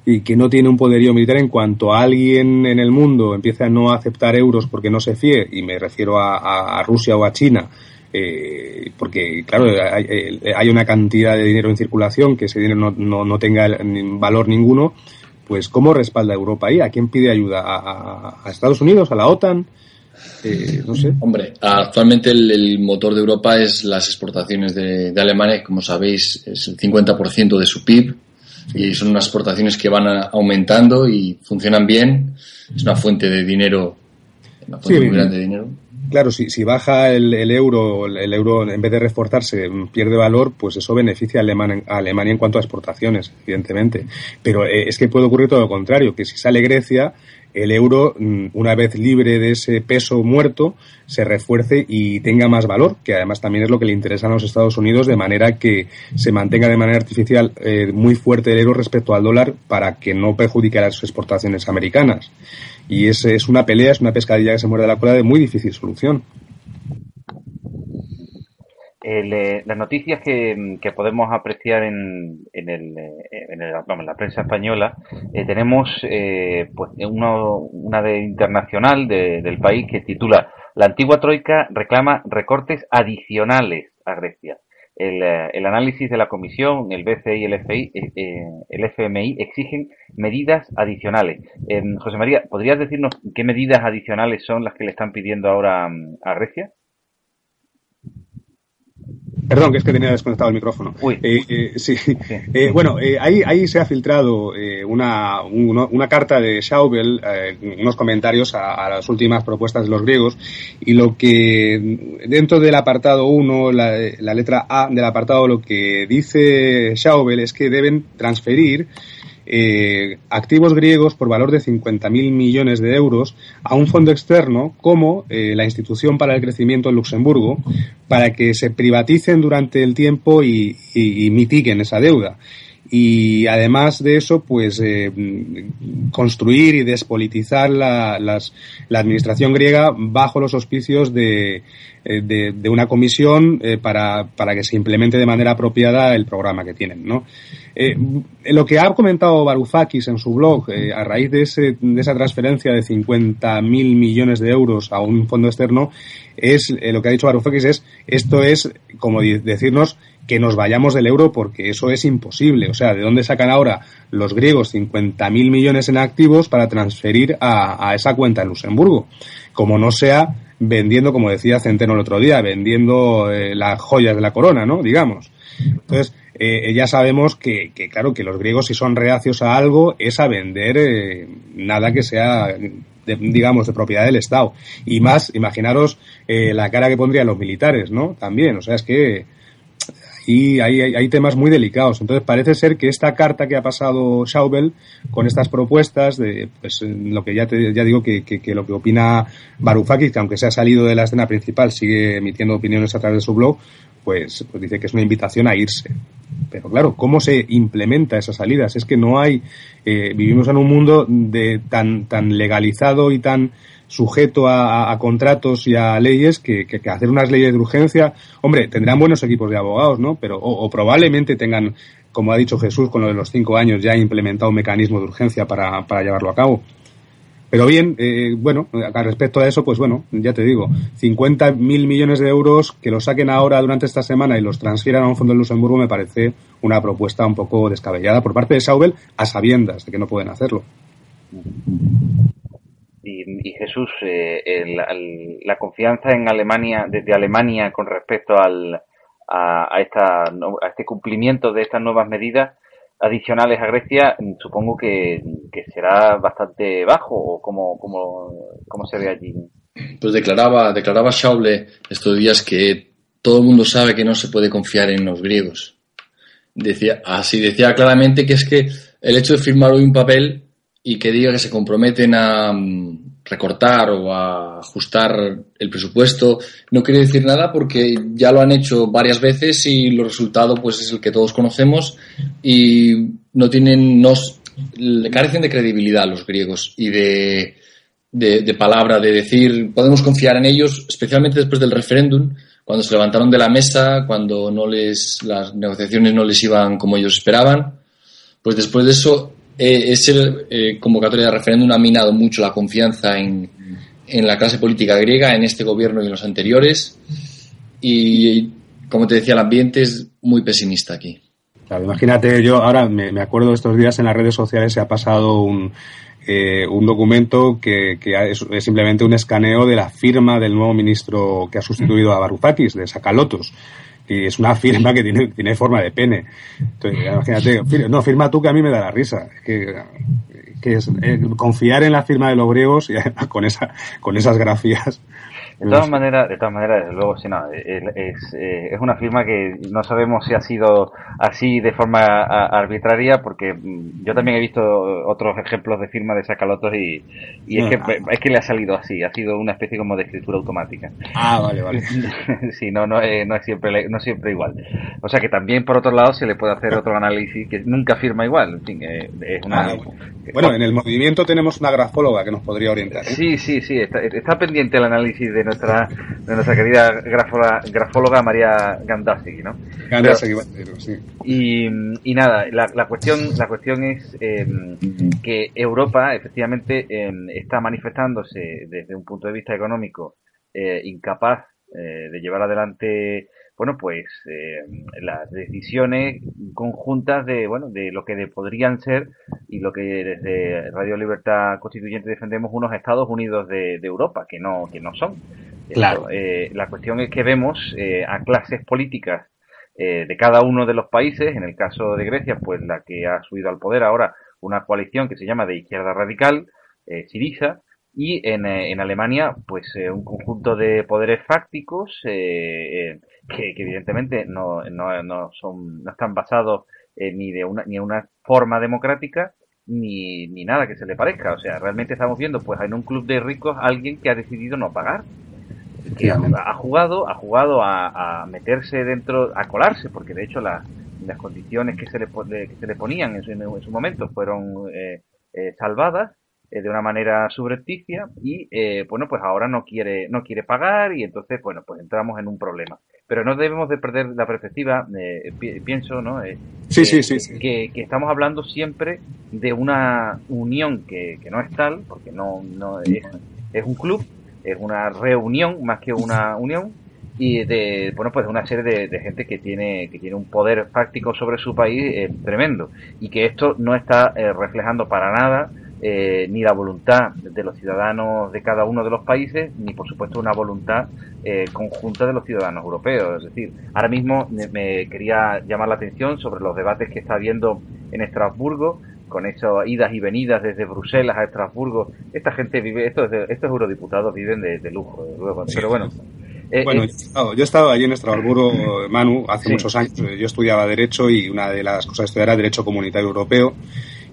y que no tiene un poderío militar en cuanto a alguien en el mundo empiece a no aceptar euros porque no se fíe, y me refiero a, Rusia o a China, eh, porque claro hay, hay, una cantidad de dinero en circulación que ese dinero no, no, no tenga valor ninguno pues ¿cómo respalda Europa ahí? ¿A quién pide ayuda? ¿A, Estados Unidos? ¿A la OTAN? Eh, no sé. Hombre, actualmente el, el, motor de Europa es las exportaciones de, de Alemania, como sabéis, es el 50% de su PIB y son unas exportaciones que van aumentando y funcionan bien. Es una fuente de dinero, una fuente sí, muy grande de dinero. Claro, si, si baja el, el, euro, el euro en vez de reforzarse pierde valor, pues eso beneficia a Alemania, a Alemania en cuanto a exportaciones, evidentemente. Pero eh, es que puede ocurrir todo lo contrario, que si sale Grecia, el euro, mm, una vez libre de ese peso muerto, se refuerce y tenga más valor, que además también es lo que le interesa a los Estados Unidos, de manera que se mantenga de manera artificial eh, muy fuerte el euro respecto al dólar para que no perjudique a las exportaciones americanas. Y es, es una pelea, es una pescadilla que se muerde la cola de muy difícil solución. Eh, las noticias que, podemos apreciar en, en, el, eh, en, el, la prensa española, eh, tenemos eh, pues una de internacional de, del país que titula La antigua troika reclama recortes adicionales a Grecia. el, el, análisis de la Comisión, el BCI y el FMI, el FMI exigen medidas adicionales. José María, ¿podrías decirnos qué medidas adicionales son las que le están pidiendo ahora mm, a Grecia? Perdón, que es que tenía desconectado el micrófono. Eh, eh, sí. Eh, bueno, ahí, ahí se ha filtrado una, una, carta de Schaubel, unos comentarios a, las últimas propuestas de los griegos, y lo que dentro del apartado 1, la, la letra A del apartado, lo que dice Schaubel es que deben transferir eh, activos griegos por valor de 50.000 millones de euros a un fondo externo como eh, la Institución para el Crecimiento en Luxemburgo para que se privaticen durante el tiempo y, mitiguen esa deuda y además de eso, pues eh, construir y despolitizar la, la, administración griega bajo los auspicios de, de, una comisión para, para, que se implemente de manera apropiada el programa que tienen, ¿no? Eh, lo que ha comentado Varoufakis en su blog, eh, a raíz de, ese, de, esa transferencia de 50.000 millones de euros a un fondo externo, es eh, lo que ha dicho Varoufakis es esto es como decirnos que nos vayamos del euro porque eso es imposible. O sea, ¿de dónde sacan ahora los griegos 50.000 millones en activos para transferir a, esa cuenta en Luxemburgo? Como no sea vendiendo, como decía Centeno el otro día, vendiendo las joyas de la corona, ¿no? Digamos. Entonces, eh, ya sabemos que, claro, que los griegos si son reacios a algo es a vender eh, nada que sea, digamos, de propiedad del Estado. Y más, imaginaros eh, la cara que pondrían los militares, ¿no? También, o sea, es que y hay, hay, temas muy delicados. Entonces parece ser que esta carta que ha pasado Schaubel con estas propuestas de pues lo que ya te, ya digo que, que, lo que opina Varoufakis, que aunque se ha salido de la escena principal sigue emitiendo opiniones a través de su blog, pues, pues dice que es una invitación a irse. Pero claro, ¿cómo se implementa esas salidas? Es que no hay, eh, vivimos en un mundo de tan, tan legalizado y tan sujeto a, contratos y a leyes que, hacer unas leyes de urgencia, hombre, tendrán buenos equipos de abogados, ¿no? Pero, o, probablemente tengan, como ha dicho Jesús, con lo de los cinco años ya implementado un mecanismo de urgencia para, para llevarlo a cabo. Pero bien, eh, bueno, respecto a eso, pues bueno, ya te digo, 50 mil millones de euros que los saquen ahora durante esta semana y los transfieran a un fondo de Luxemburgo me parece una propuesta un poco descabellada por parte de Saubel a sabiendas de que no pueden hacerlo. Y, Jesús, eh, la confianza en Alemania, desde Alemania con respecto al, a, esta, a este cumplimiento de estas nuevas medidas, adicionales a Grecia, supongo que, será bastante bajo, o cómo, cómo, se ve allí. Pues declaraba, declaraba Schauble estos días que todo el mundo sabe que no se puede confiar en los griegos. Decía, así decía claramente que es que el hecho de firmar hoy un papel y que diga que se comprometen a, recortar o ajustar el presupuesto. No quiere decir nada porque ya lo han hecho varias veces y el resultado pues es el que todos conocemos y no tienen nos carecen de credibilidad los griegos y de, de, palabra de decir podemos confiar en ellos especialmente después del referéndum cuando se levantaron de la mesa cuando no les las negociaciones no les iban como ellos esperaban. Pues después de eso eh, ese eh, convocatoria de referéndum ha minado mucho la confianza en, en, la clase política griega, en este gobierno y en los anteriores. Y, como te decía, el ambiente es muy pesimista aquí. Claro, imagínate, yo ahora me, acuerdo estos días en las redes sociales se ha pasado un, eh, un documento que, que es, simplemente un escaneo de la firma del nuevo ministro que ha sustituido a Varoufakis, de Sakalotos y es una firma que tiene, tiene forma de pene. Entonces, imagínate, no, firma tú que a mí me da la risa. que, que es eh, confiar en la firma de los griegos y *laughs* con, esa, con esas grafías de todas maneras, de todas maneras, desde luego, sí, no, es, eh, es una firma que no sabemos si ha sido así de forma arbitraria, porque mm, yo también he visto otros ejemplos de firma de Sacalotos y, y es, que, es que le ha salido así, ha sido una especie como de escritura automática. Ah, vale, vale. *laughs* sí, no, no, es, no es siempre, no siempre igual. O sea que también, por otro lado, se le puede hacer otro análisis que nunca firma igual. En fin, eh, es una, ah, bueno. en el movimiento tenemos una grafóloga que nos podría orientar. ¿eh? Sí, sí, sí, está, está pendiente el análisis de nuestra, de nuestra querida grafóloga, grafóloga María Gandassi, ¿no? Gandassi, sí. Y, y nada, la, la, cuestión, la cuestión es eh, que Europa efectivamente eh, está manifestándose desde un punto de vista económico eh, incapaz de llevar adelante bueno, pues eh, las decisiones conjuntas de, bueno, de lo que podrían ser y lo que desde Radio Libertad Constituyente defendemos unos Estados Unidos de, Europa, que no, que no son. Claro. Eh, la cuestión es que vemos eh, a clases políticas de cada uno de los países, en el caso de Grecia, pues la que ha subido al poder ahora una coalición que se llama de izquierda radical, Siriza, y en, en Alemania, pues un conjunto de poderes fácticos eh, que, evidentemente no, no, no, son, no están basados eh, ni de una, ni en una forma democrática ni, ni nada que se le parezca. O sea, realmente estamos viendo pues en un club de ricos alguien que ha decidido no pagar. Que ha, jugado, ha jugado a, meterse dentro, a colarse, porque de hecho las condiciones que se le, que se le ponían en su, en su momento fueron eh, eh, salvadas eh, de una manera subrepticia y eh, bueno pues ahora no quiere no quiere pagar y entonces bueno pues entramos en un problema. Pero no debemos de perder la perspectiva eh, pienso no sí, sí, sí, Que, que, estamos hablando siempre de una unión que, que no es tal porque no no es, es un club es una reunión más que una unión y de bueno pues una serie de, gente que tiene que tiene un poder fáctico sobre su país tremendo. Y que esto no está reflejando para nada eh, ni la voluntad de los ciudadanos de cada uno de los países, ni por supuesto una voluntad eh, conjunta de los ciudadanos europeos. Es decir, ahora mismo me, quería llamar la atención sobre los debates que está habiendo en Estrasburgo, con esas idas y venidas desde Bruselas a Estrasburgo. Esta gente vive, estos, estos eurodiputados viven de, lujo, luego. Pero bueno. Eh, bueno, yo, he estado, allí en Estrasburgo, Manu, hace muchos años. Yo estudiaba Derecho y una de las cosas que estudiaba era Derecho Comunitario Europeo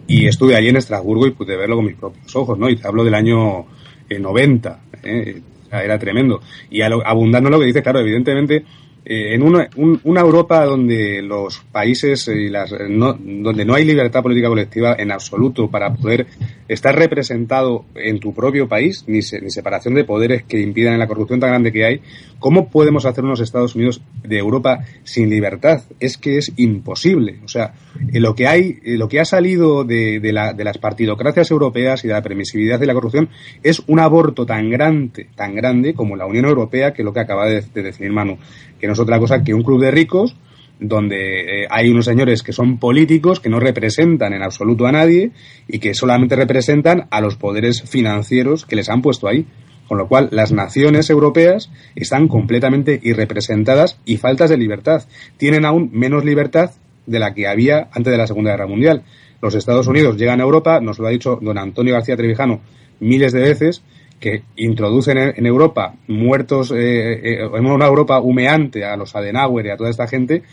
y estuve allí en Estrasburgo y pude verlo con mis propios ojos, ¿no? Y te hablo del año 90, ¿eh? era tremendo. Y abundando lo que dice, claro, evidentemente eh, en una, una, Europa donde los países y las, no, donde no hay libertad política colectiva en absoluto para poder estar representado en tu propio país, ni, ni separación de poderes que impidan la corrupción tan grande que hay, ¿cómo podemos hacer unos Estados Unidos de Europa sin libertad? Es que es imposible. O sea, eh, lo que hay, eh, lo que ha salido de, de, la, de las partidocracias europeas y de la permisividad de la corrupción es un aborto tan grande, tan grande como la Unión Europea, que es lo que acaba de, de definir Manu que no es otra cosa que un club de ricos donde eh, hay unos señores que son políticos, que no representan en absoluto a nadie y que solamente representan a los poderes financieros que les han puesto ahí. Con lo cual, las naciones europeas están completamente irrepresentadas y faltas de libertad. Tienen aún menos libertad de la que había antes de la Segunda Guerra Mundial. Los Estados Unidos llegan a Europa, nos lo ha dicho don Antonio García Trevijano miles de veces, que introducen en Europa muertos, eh, eh, en una Europa humeante a los Adenauer y a toda esta gente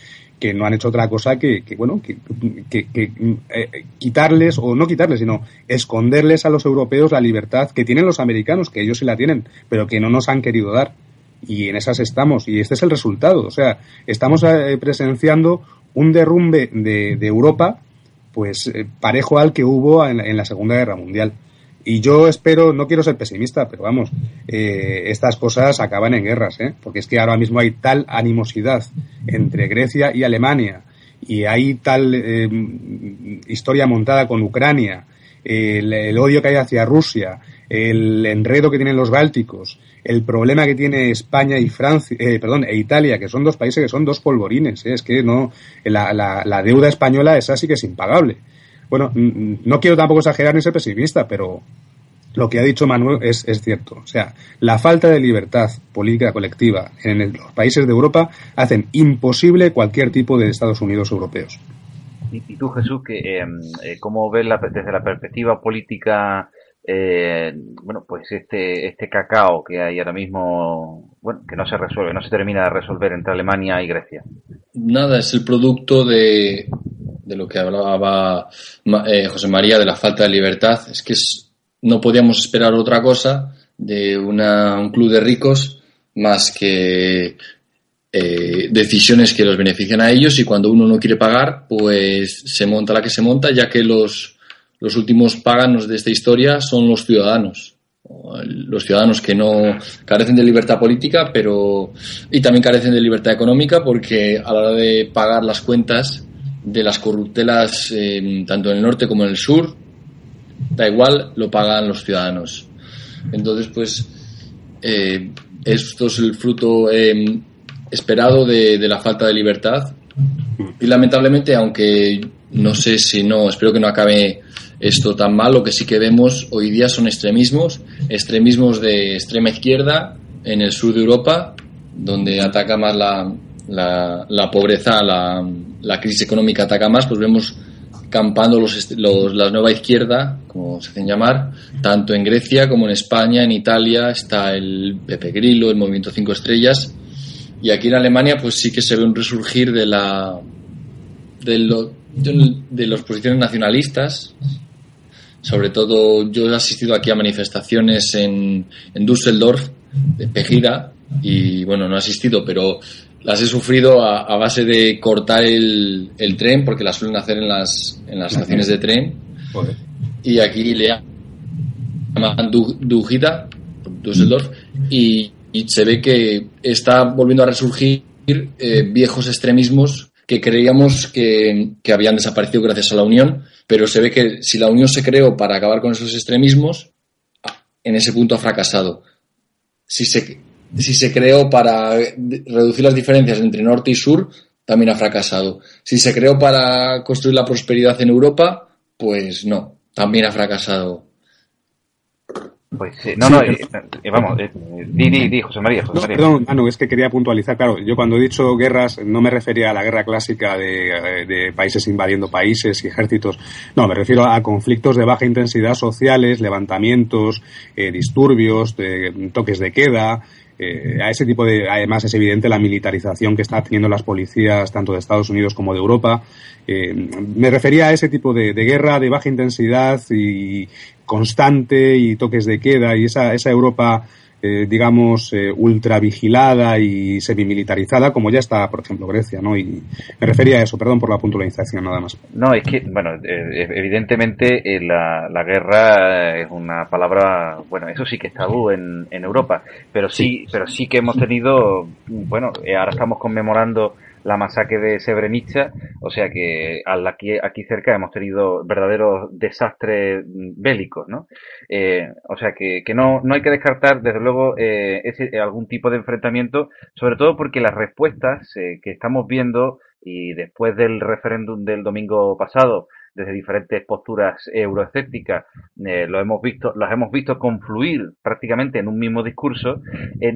que no han hecho otra cosa que, bueno, que, eh, quitarles, o no quitarles, sino esconderles a los europeos la libertad que tienen los americanos, que ellos sí la tienen, pero que no nos han querido dar. Y en esas estamos, y este es el resultado. O sea, estamos presenciando un derrumbe de, Europa, pues parejo al que hubo en la Segunda Guerra Mundial. Y yo espero, no quiero ser pesimista, pero vamos, eh, estas cosas acaban en guerras, ¿eh? porque es que ahora mismo hay tal animosidad entre Grecia y Alemania y hay tal eh, historia montada con Ucrania, el, odio que hay hacia Rusia, el enredo que tienen los bálticos, el problema que tiene España y Francia, eh, perdón, e Italia, que son dos países que son dos polvorines, ¿eh? es que no, la, la, la deuda española es así que es impagable. Bueno, no quiero tampoco exagerar ni ser pesimista, pero lo que ha dicho Manuel es, cierto. O sea, la falta de libertad política colectiva en los países de Europa hacen imposible cualquier tipo de Estados Unidos europeos. Y, tú, Jesús, que, em, eh, ¿cómo ves desde la perspectiva política, eh, bueno, pues este, este cacao que hay ahora mismo, bueno, que no se resuelve, no se termina de resolver entre Alemania y Grecia? Nada, es el producto de, de lo que hablaba eh, José María de la falta de libertad, es que no podíamos esperar otra cosa de un club de ricos más que eh, decisiones que los benefician a ellos y cuando uno no quiere pagar, pues se monta la que se monta, ya que los, los últimos paganos de esta historia son los ciudadanos. Los ciudadanos que no carecen de libertad política, pero y también carecen de libertad económica, porque a la hora de pagar las cuentas de las corruptelas tanto en el norte como en el sur, da igual, lo pagan los ciudadanos. Entonces, pues, eh, esto es el fruto em, esperado de, la falta de libertad. Y lamentablemente, aunque no sé si no, espero que no acabe esto tan mal, lo que sí que vemos hoy día son extremismos, extremismos de extrema izquierda en el sur de Europa, donde ataca más la, la, pobreza, la, la, crisis económica ataca más, pues vemos campando los, los, la nueva izquierda, como se hacen llamar, tanto en Grecia como en España, en Italia está el Pepe Grillo, el Movimiento Cinco Estrellas, y aquí en Alemania pues sí que se ve un resurgir de la de, lo, de las posiciones nacionalistas. Sobre todo yo he asistido aquí a manifestaciones en, en Düsseldorf, de Pejida, y bueno, no he asistido, pero las he sufrido a, base de cortar el, el, tren, porque las suelen hacer en las, en las estaciones de tren. Y aquí le llaman Dujida, Düsseldorf, y, y, se ve que está volviendo a resurgir eh, viejos extremismos que creíamos que, que, habían desaparecido gracias a la Unión, pero se ve que si la Unión se creó para acabar con esos extremismos, en ese punto ha fracasado. Si se, si se creó para reducir las diferencias entre norte y sur, también ha fracasado. Si se creó para construir la prosperidad en Europa, pues no, también ha fracasado. Pues sí, no, no, eh, eh, vamos, eh, di, di, di, José María. José María. Perdón, no, es que quería puntualizar, claro, yo cuando he dicho guerras no me refería a la guerra clásica de, de países invadiendo países y ejércitos, no, me refiero a conflictos de baja intensidad sociales, levantamientos, disturbios, toques de queda, eh, a ese tipo de, además es evidente la militarización que están teniendo las policías tanto de Estados Unidos como de Europa. Eh, me refería a ese tipo de, guerra de baja intensidad y constante y toques de queda y esa, esa Europa eh, digamos, eh, ultra vigilada y semimilitarizada, como ya está, por ejemplo, Grecia, ¿no? Y me refería a eso, perdón por la puntualización, nada más. No, es que, bueno, eh, evidentemente la, la, guerra es una palabra, bueno, eso sí que está tabú en, en Europa, pero sí, pero sí que hemos tenido, bueno, ahora estamos conmemorando la masacre de Srebrenica, o sea que aquí, aquí cerca hemos tenido verdaderos desastres bélicos, ¿no? Eh, o sea que, que no, no hay que descartar, desde luego, eh, ese, algún tipo de enfrentamiento, sobre todo porque las respuestas eh, que estamos viendo y después del referéndum del domingo pasado, desde diferentes posturas euroescépticas, eh, lo hemos visto, las hemos visto confluir prácticamente en un mismo discurso.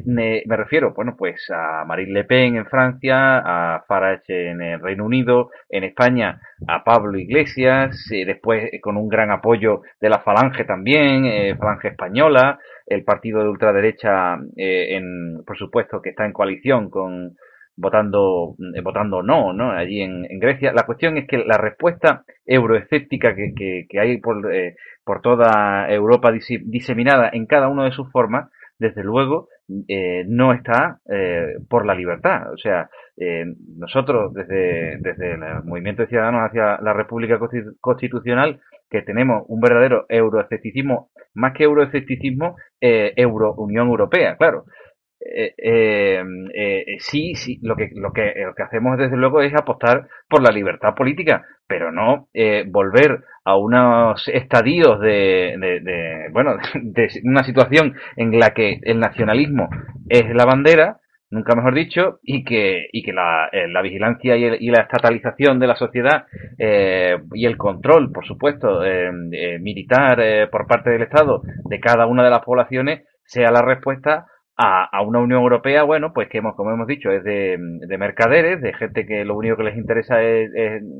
me refiero, bueno, pues a Marine Le Pen en Francia, a Farage en el Reino Unido, en España a Pablo Iglesias, eh, después eh, con un gran apoyo de la Falange también, Falange española, el partido de ultraderecha, en, por supuesto, que está en coalición con votando, eh, votando no, ¿no? Allí en, Grecia. La cuestión es que la respuesta euroescéptica que, que, que hay por, eh, por toda Europa diseminada en cada una de sus formas, desde luego, eh, no está eh, por la libertad. O sea, eh, nosotros desde, desde el Movimiento de Ciudadanos hacia la República Constitucional, que tenemos un verdadero euroescepticismo, más que euroescepticismo, eh, Euro Unión Europea, claro. Eh, eh, eh, sí, sí, lo que, lo, que, lo que hacemos desde luego es apostar por la libertad política, pero no volver a unos estadios de, de, bueno, *laughs* de una situación en la que el nacionalismo es la bandera, nunca mejor dicho, y que, y que la, la vigilancia y, la estatalización de la sociedad y el control, por supuesto, militar por parte del Estado de cada una de las poblaciones sea la respuesta a, a, una Unión Europea, bueno, pues que hemos, como hemos dicho, es de, de mercaderes, de gente que lo único que les interesa es,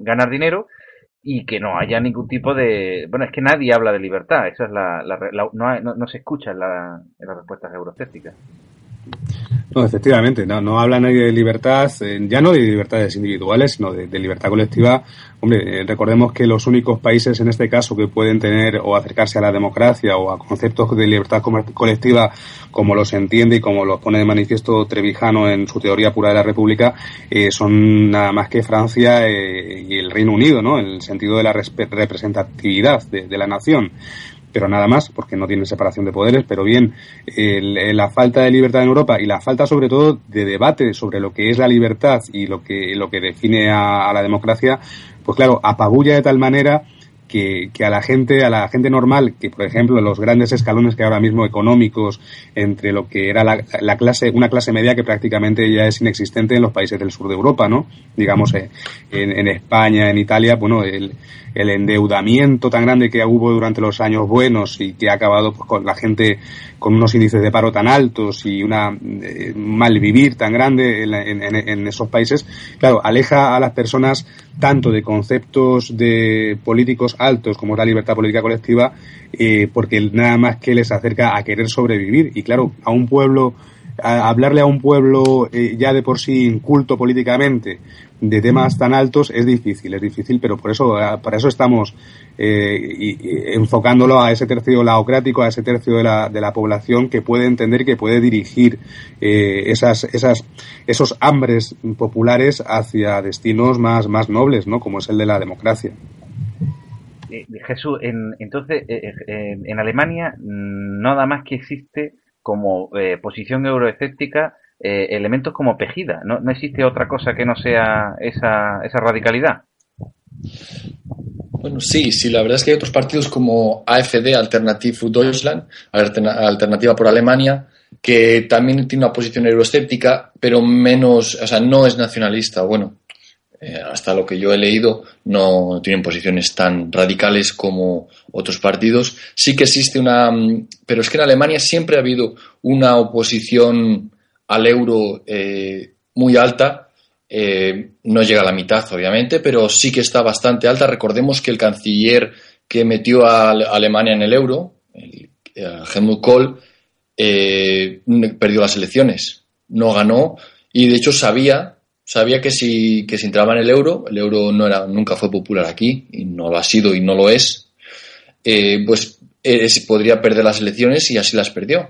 ganar dinero y que no haya ningún tipo de... Bueno, es que nadie habla de libertad, esa es la... la, no, no, se escucha en, la, en las respuestas eurocépticas. No, efectivamente, no, no habla nadie de libertad, eh, ya no de libertades individuales, sino de, libertad colectiva. Hombre, eh, recordemos que los únicos países en este caso que pueden tener o acercarse a la democracia o a conceptos de libertad colectiva como los entiende y como los pone de manifiesto Trevijano en su teoría pura de la República, eh, son nada más que Francia y el Reino Unido, ¿no? En el sentido de la representatividad de, de la nación pero nada más, porque no tienen separación de poderes, pero bien, la falta de libertad en Europa y la falta sobre todo de debate sobre lo que es la libertad y lo que, lo que define a, la democracia, pues claro, apabulla de tal manera que, a la gente, a la gente normal, que por ejemplo los grandes escalones que ahora mismo económicos entre lo que era la, clase, una clase media que prácticamente ya es inexistente en los países del sur de Europa, ¿no? Digamos, eh, en, España, en Italia, bueno, el, el, endeudamiento tan grande que hubo durante los años buenos y que ha acabado pues, con la gente con unos índices de paro tan altos y una eh, mal vivir tan grande en, esos países, claro, aleja a las personas tanto de conceptos de políticos altos como la libertad política colectiva, eh, porque nada más que les acerca a querer sobrevivir. Y claro, a un pueblo hablarle a un pueblo eh, ya de por sí inculto políticamente de temas tan altos es difícil, es difícil, pero por eso, eh, para eso estamos eh, enfocándolo a ese tercio laocrático, a ese tercio de la, de la población que puede entender que puede dirigir esas, esas, esos hambres populares hacia destinos más, más nobles, ¿no? como es el de la democracia. Jesús, en, entonces, en Alemania nada más que existe como eh, posición euroescéptica eh, elementos como pejida. ¿No, ¿No, existe otra cosa que no sea esa, esa radicalidad? Bueno, sí, sí, la verdad es que hay otros partidos como AfD, Alternative für Deutschland, Alternativa por Alemania, que también tiene una posición euroescéptica, pero menos, o sea, no es nacionalista. Bueno, eh, hasta lo que yo he leído, no tienen posiciones tan radicales como otros partidos. Sí que existe una. Mm, pero es que en Alemania siempre ha habido una oposición al euro eh, muy alta. Eh, no llega a la mitad, obviamente, pero sí que está bastante alta. Recordemos que el canciller que metió a Alemania en el euro, Helmut Kohl, perdió las elecciones. No ganó y de hecho sabía sabía que si, que si entraba en el euro, el euro no era, nunca fue popular aquí, y no lo ha sido y no lo es, eh, pues eh, podría perder las elecciones y así las perdió.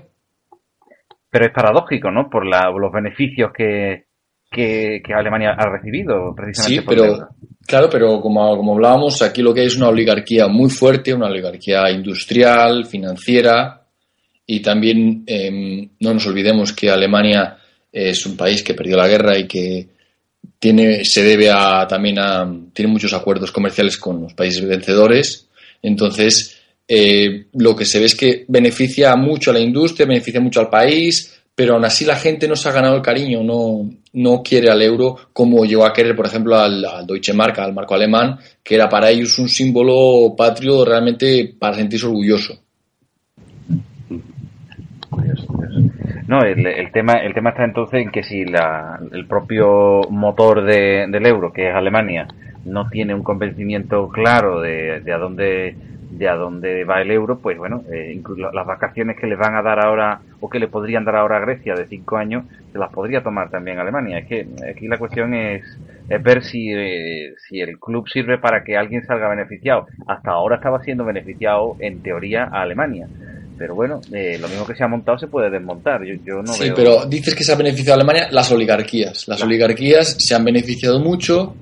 Pero es paradójico, ¿no? Por los beneficios que, que, Alemania ha recibido, precisamente. Sí, pero, claro, pero como, como hablábamos, aquí lo que hay es una oligarquía muy fuerte, una oligarquía industrial, financiera, y también em, no nos olvidemos que Alemania es un país que perdió la guerra y que tiene, se debe a, también a, tiene muchos acuerdos comerciales con los países vencedores. Entonces, eh, lo que se ve es que beneficia mucho a la industria, beneficia mucho al país, pero aún así la gente no se ha ganado el cariño, no, no quiere al euro como llegó a querer, por ejemplo, al, Deutsche Mark, al marco alemán, que era para ellos un símbolo patrio realmente para sentirse orgulloso. No, el, tema, el tema está entonces en que si la, el propio motor de, del euro, que es Alemania, no tiene un convencimiento claro de, de a dónde de a dónde va el euro, pues bueno, eh, incluso las vacaciones que les van a dar ahora o que le podrían dar ahora a Grecia de cinco años, se las podría tomar también Alemania. Es que aquí la cuestión es, ver si, eh, si el club sirve para que alguien salga beneficiado. Hasta ahora estaba siendo beneficiado en teoría a Alemania pero bueno, eh, lo mismo que se ha montado se puede desmontar. Yo, no sí, pero dices que se ha beneficiado Alemania las oligarquías. Las oligarquías se han beneficiado mucho,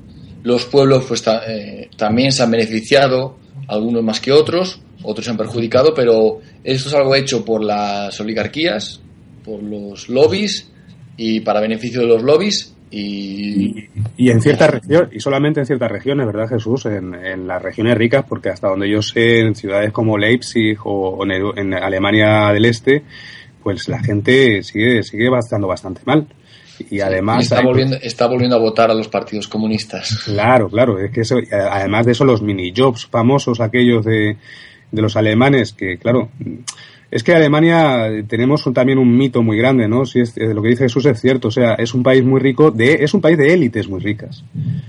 los pueblos pues eh, también se han beneficiado, algunos más que otros, otros se han perjudicado, pero esto es algo hecho por las oligarquías, por los lobbies y para beneficio de los lobbies y, y, en ciertas regiones, y solamente en ciertas regiones, ¿verdad, Jesús? En, las regiones ricas, porque hasta donde yo sé, en ciudades como Leipzig o, en, Alemania del Este, pues la gente sigue, sigue estando bastante mal. Y además. está, volviendo, está volviendo a votar a los partidos comunistas. Claro, claro. Es que eso, además de eso, los mini jobs famosos, aquellos de, de los alemanes, que, claro es que Alemania tenemos también un mito muy grande, ¿no? Si es, eh, lo que dice Jesús es cierto, o sea, es un país muy rico, de, es un país de élites muy ricas.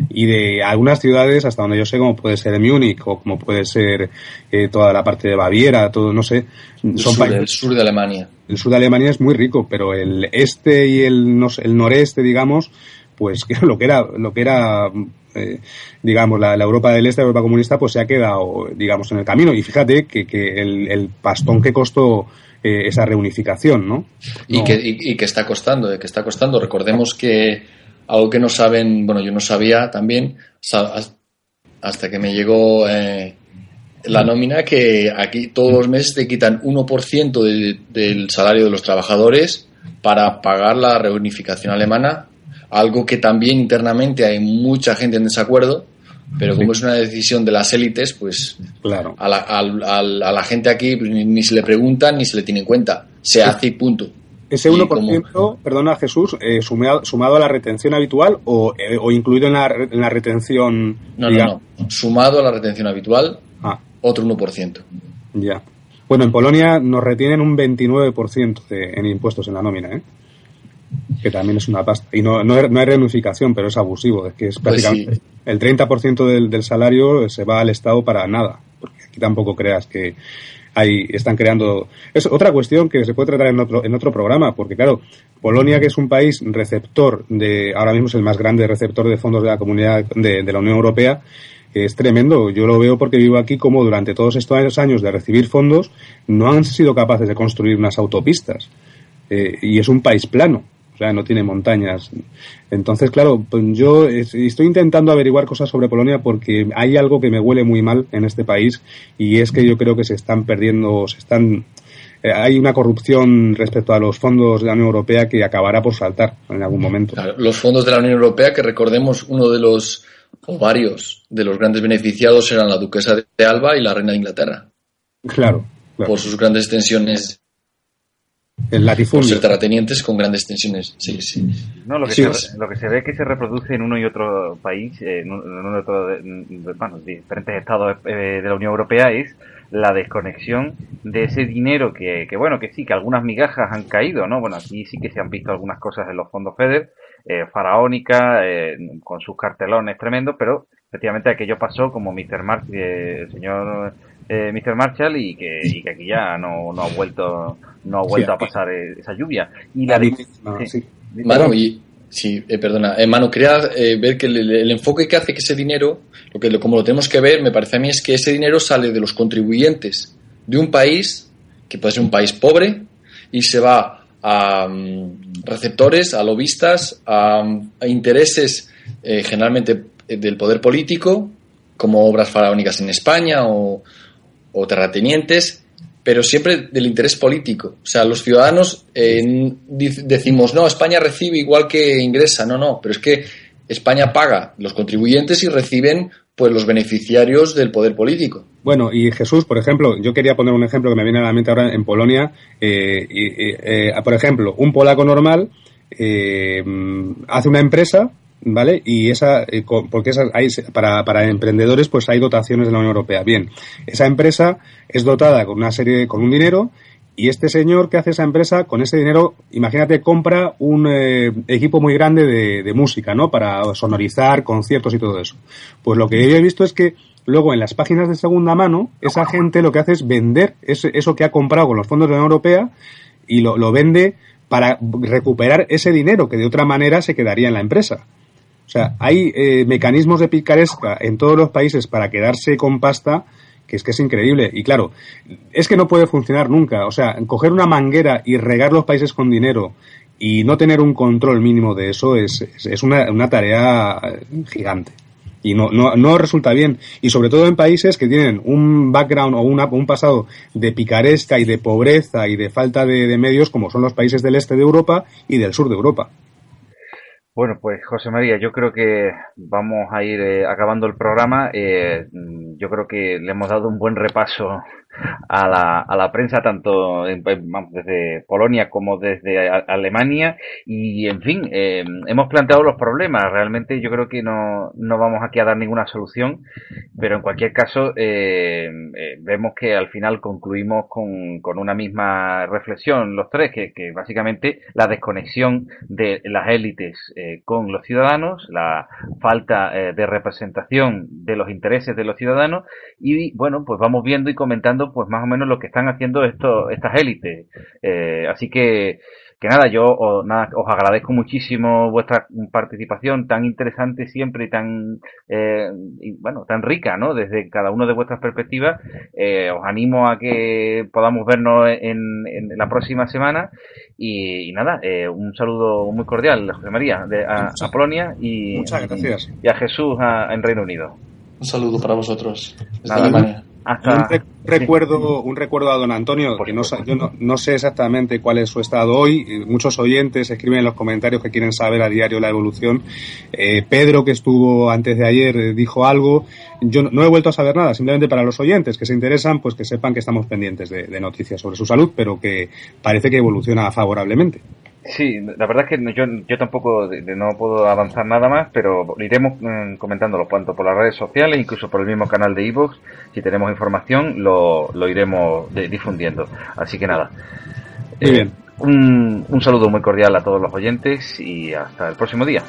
Y de algunas ciudades, hasta donde yo sé, como puede ser Múnich o como puede ser eh, toda la parte de Baviera, todo, no sé. El, son sur, el sur de Alemania. El sur de Alemania es muy rico, pero el este y el, no el noreste, digamos, pues *laughs* lo que era, lo que era eh, digamos, la, Europa del Este, la Europa comunista, pues se ha quedado, digamos, en el camino. Y fíjate que, que el, pastón que costó eh, esa reunificación, ¿no? Y, que, y, que está costando, de que está costando. Recordemos que algo que no saben, bueno, yo no sabía también, hasta que me llegó eh, la nómina, que aquí todos los meses te quitan 1% del salario de los trabajadores para pagar la reunificación alemana algo que también internamente hay mucha gente en desacuerdo, Pero como es una decisión de las élites, pues claro. a, la, a, la, gente aquí pues, ni, se le pregunta ni se le tiene en cuenta. Se hace y punto. Ese 1%, perdona Jesús, eh, sumado, a la retención habitual o, eh, o incluido en la, en la retención. No, no, no. Sumado a la retención habitual, ah. otro 1%. Ya. Bueno, en Polonia nos retienen un 29% de, en impuestos en la nómina, ¿eh? Que también es una pasta. Y no, no, hay reunificación, pero es abusivo. Es que es pues prácticamente el 30% del, del salario se va al Estado para nada. Porque aquí tampoco creas que ahí están creando. Es otra cuestión que se puede tratar en otro, en otro programa, porque claro, Polonia, que es un país receptor de, ahora mismo es el más grande receptor de fondos de la comunidad de, la Unión Europea, es tremendo. Yo lo veo porque vivo aquí como durante todos estos años de recibir fondos no han sido capaces de construir unas autopistas. Eh, y es un país plano o sea, no tiene montañas. Entonces, claro, pues yo estoy intentando averiguar cosas sobre Polonia porque hay algo que me huele muy mal en este país y es que yo creo que se están perdiendo, se están eh, hay una corrupción respecto a los fondos de la Unión Europea que acabará por saltar en algún momento. los fondos de la Unión Europea, que recordemos uno de los o varios de los grandes beneficiados eran la duquesa de Alba y la reina de Inglaterra. Claro. claro. Por sus grandes extensiones el latifundio. Por terratenientes con grandes tensiones. Sí, sí. No, lo que, se, lo que se ve que se reproduce en uno y otro país, en, uno y otro bueno, diferentes estados eh, de la Unión Europea, es la desconexión de ese dinero que, que, bueno, que sí, que algunas migajas han caído, ¿no? Bueno, aquí sí que se han visto algunas cosas en los fondos FEDER, eh, faraónica, eh, con sus cartelones tremendos, pero efectivamente aquello pasó como Mr. Mark, eh, el señor eh, Mr. Marshall y que, y que aquí ya no, no ha vuelto no ha vuelto a pasar esa lluvia y la sí. Manu, y, sí, eh, perdona, eh, Manu, quería eh, ver que el, enfoque que hace que ese dinero, lo que como lo tenemos que ver, me parece a mí es que ese dinero sale de los contribuyentes de un país que puede ser un país pobre y se va a mm, receptores, a lobistas, a, a intereses generalmente del poder político, como obras faraónicas en España o, o terratenientes, pero siempre del interés político. O sea, los ciudadanos eh, decimos, no, España recibe igual que ingresa. No, no, pero es que España paga los contribuyentes y reciben pues los beneficiarios del poder político. Bueno, y Jesús, por ejemplo, yo quería poner un ejemplo que me viene a la mente ahora en Polonia. Eh, eh, por ejemplo, un polaco normal hace una empresa ¿vale? Y esa, eh, porque esa, hay, para, para emprendedores, pues hay dotaciones de la Unión Europea. Bien, esa empresa es dotada con una serie, con un dinero, y este señor que hace esa empresa, con ese dinero, imagínate, compra un eh, equipo muy grande de, de, música, ¿no? Para sonorizar conciertos y todo eso. Pues lo que yo he visto es que luego en las páginas de segunda mano, esa gente lo que hace es vender eso que ha comprado con los fondos de la Unión Europea y lo, lo vende para recuperar ese dinero que de otra manera se quedaría en la empresa. O sea, hay eh, mecanismos de picaresca en todos los países para quedarse con pasta que es que es increíble. Y claro, es que no puede funcionar nunca. O sea, coger una manguera y regar los países con dinero y no tener un control mínimo de eso es, es una, una, tarea gigante. Y no, no, no, resulta bien. Y sobre todo en países que tienen un background o un pasado de picaresca y de pobreza y de falta de medios como son los países del este de Europa y del sur de Europa. Bueno, pues José María, yo creo que vamos a ir eh, acabando el programa. Eh, yo creo que le hemos dado un buen repaso a la, a la prensa, tanto desde Polonia como desde Alemania. Y, en fin, eh, hemos planteado los problemas. Realmente yo creo que no, no vamos aquí a dar ninguna solución, pero en cualquier caso eh, eh, vemos que al final concluimos con, con una misma reflexión los tres, que, que básicamente la desconexión de las élites con los ciudadanos, la falta de representación de los intereses de los ciudadanos y bueno, pues vamos viendo y comentando pues más o menos lo que están haciendo esto, estas élites. Eh, así que, que nada, yo os, nada, os agradezco muchísimo vuestra participación tan interesante siempre y tan, eh, bueno, tan rica, ¿no? Desde cada uno de vuestras perspectivas. Eh, os animo a que podamos vernos en, en la próxima semana y, nada, un saludo muy cordial, José María, de, a, Polonia y, Muchas gracias. y a Jesús en Reino Unido. Un saludo para vosotros desde Alemania. Un, recuerdo, un recuerdo a don Antonio, que no, yo no, sé exactamente cuál es su estado hoy. Muchos oyentes escriben en los comentarios que quieren saber a diario la evolución. Eh, Pedro, que estuvo antes de ayer, eh, dijo algo. Yo no, he vuelto a saber nada, simplemente para los oyentes que se interesan, pues que sepan que estamos pendientes de noticias sobre su salud, pero que parece que evoluciona favorablemente. Sí, la verdad es que yo, yo tampoco no puedo avanzar nada más, pero iremos mm, comentándolo tanto por las redes sociales, incluso por el mismo canal de iVoox. Si tenemos información, lo, lo iremos difundiendo. Así que nada. Muy bien. Un, un saludo muy cordial a todos los oyentes y hasta el próximo día.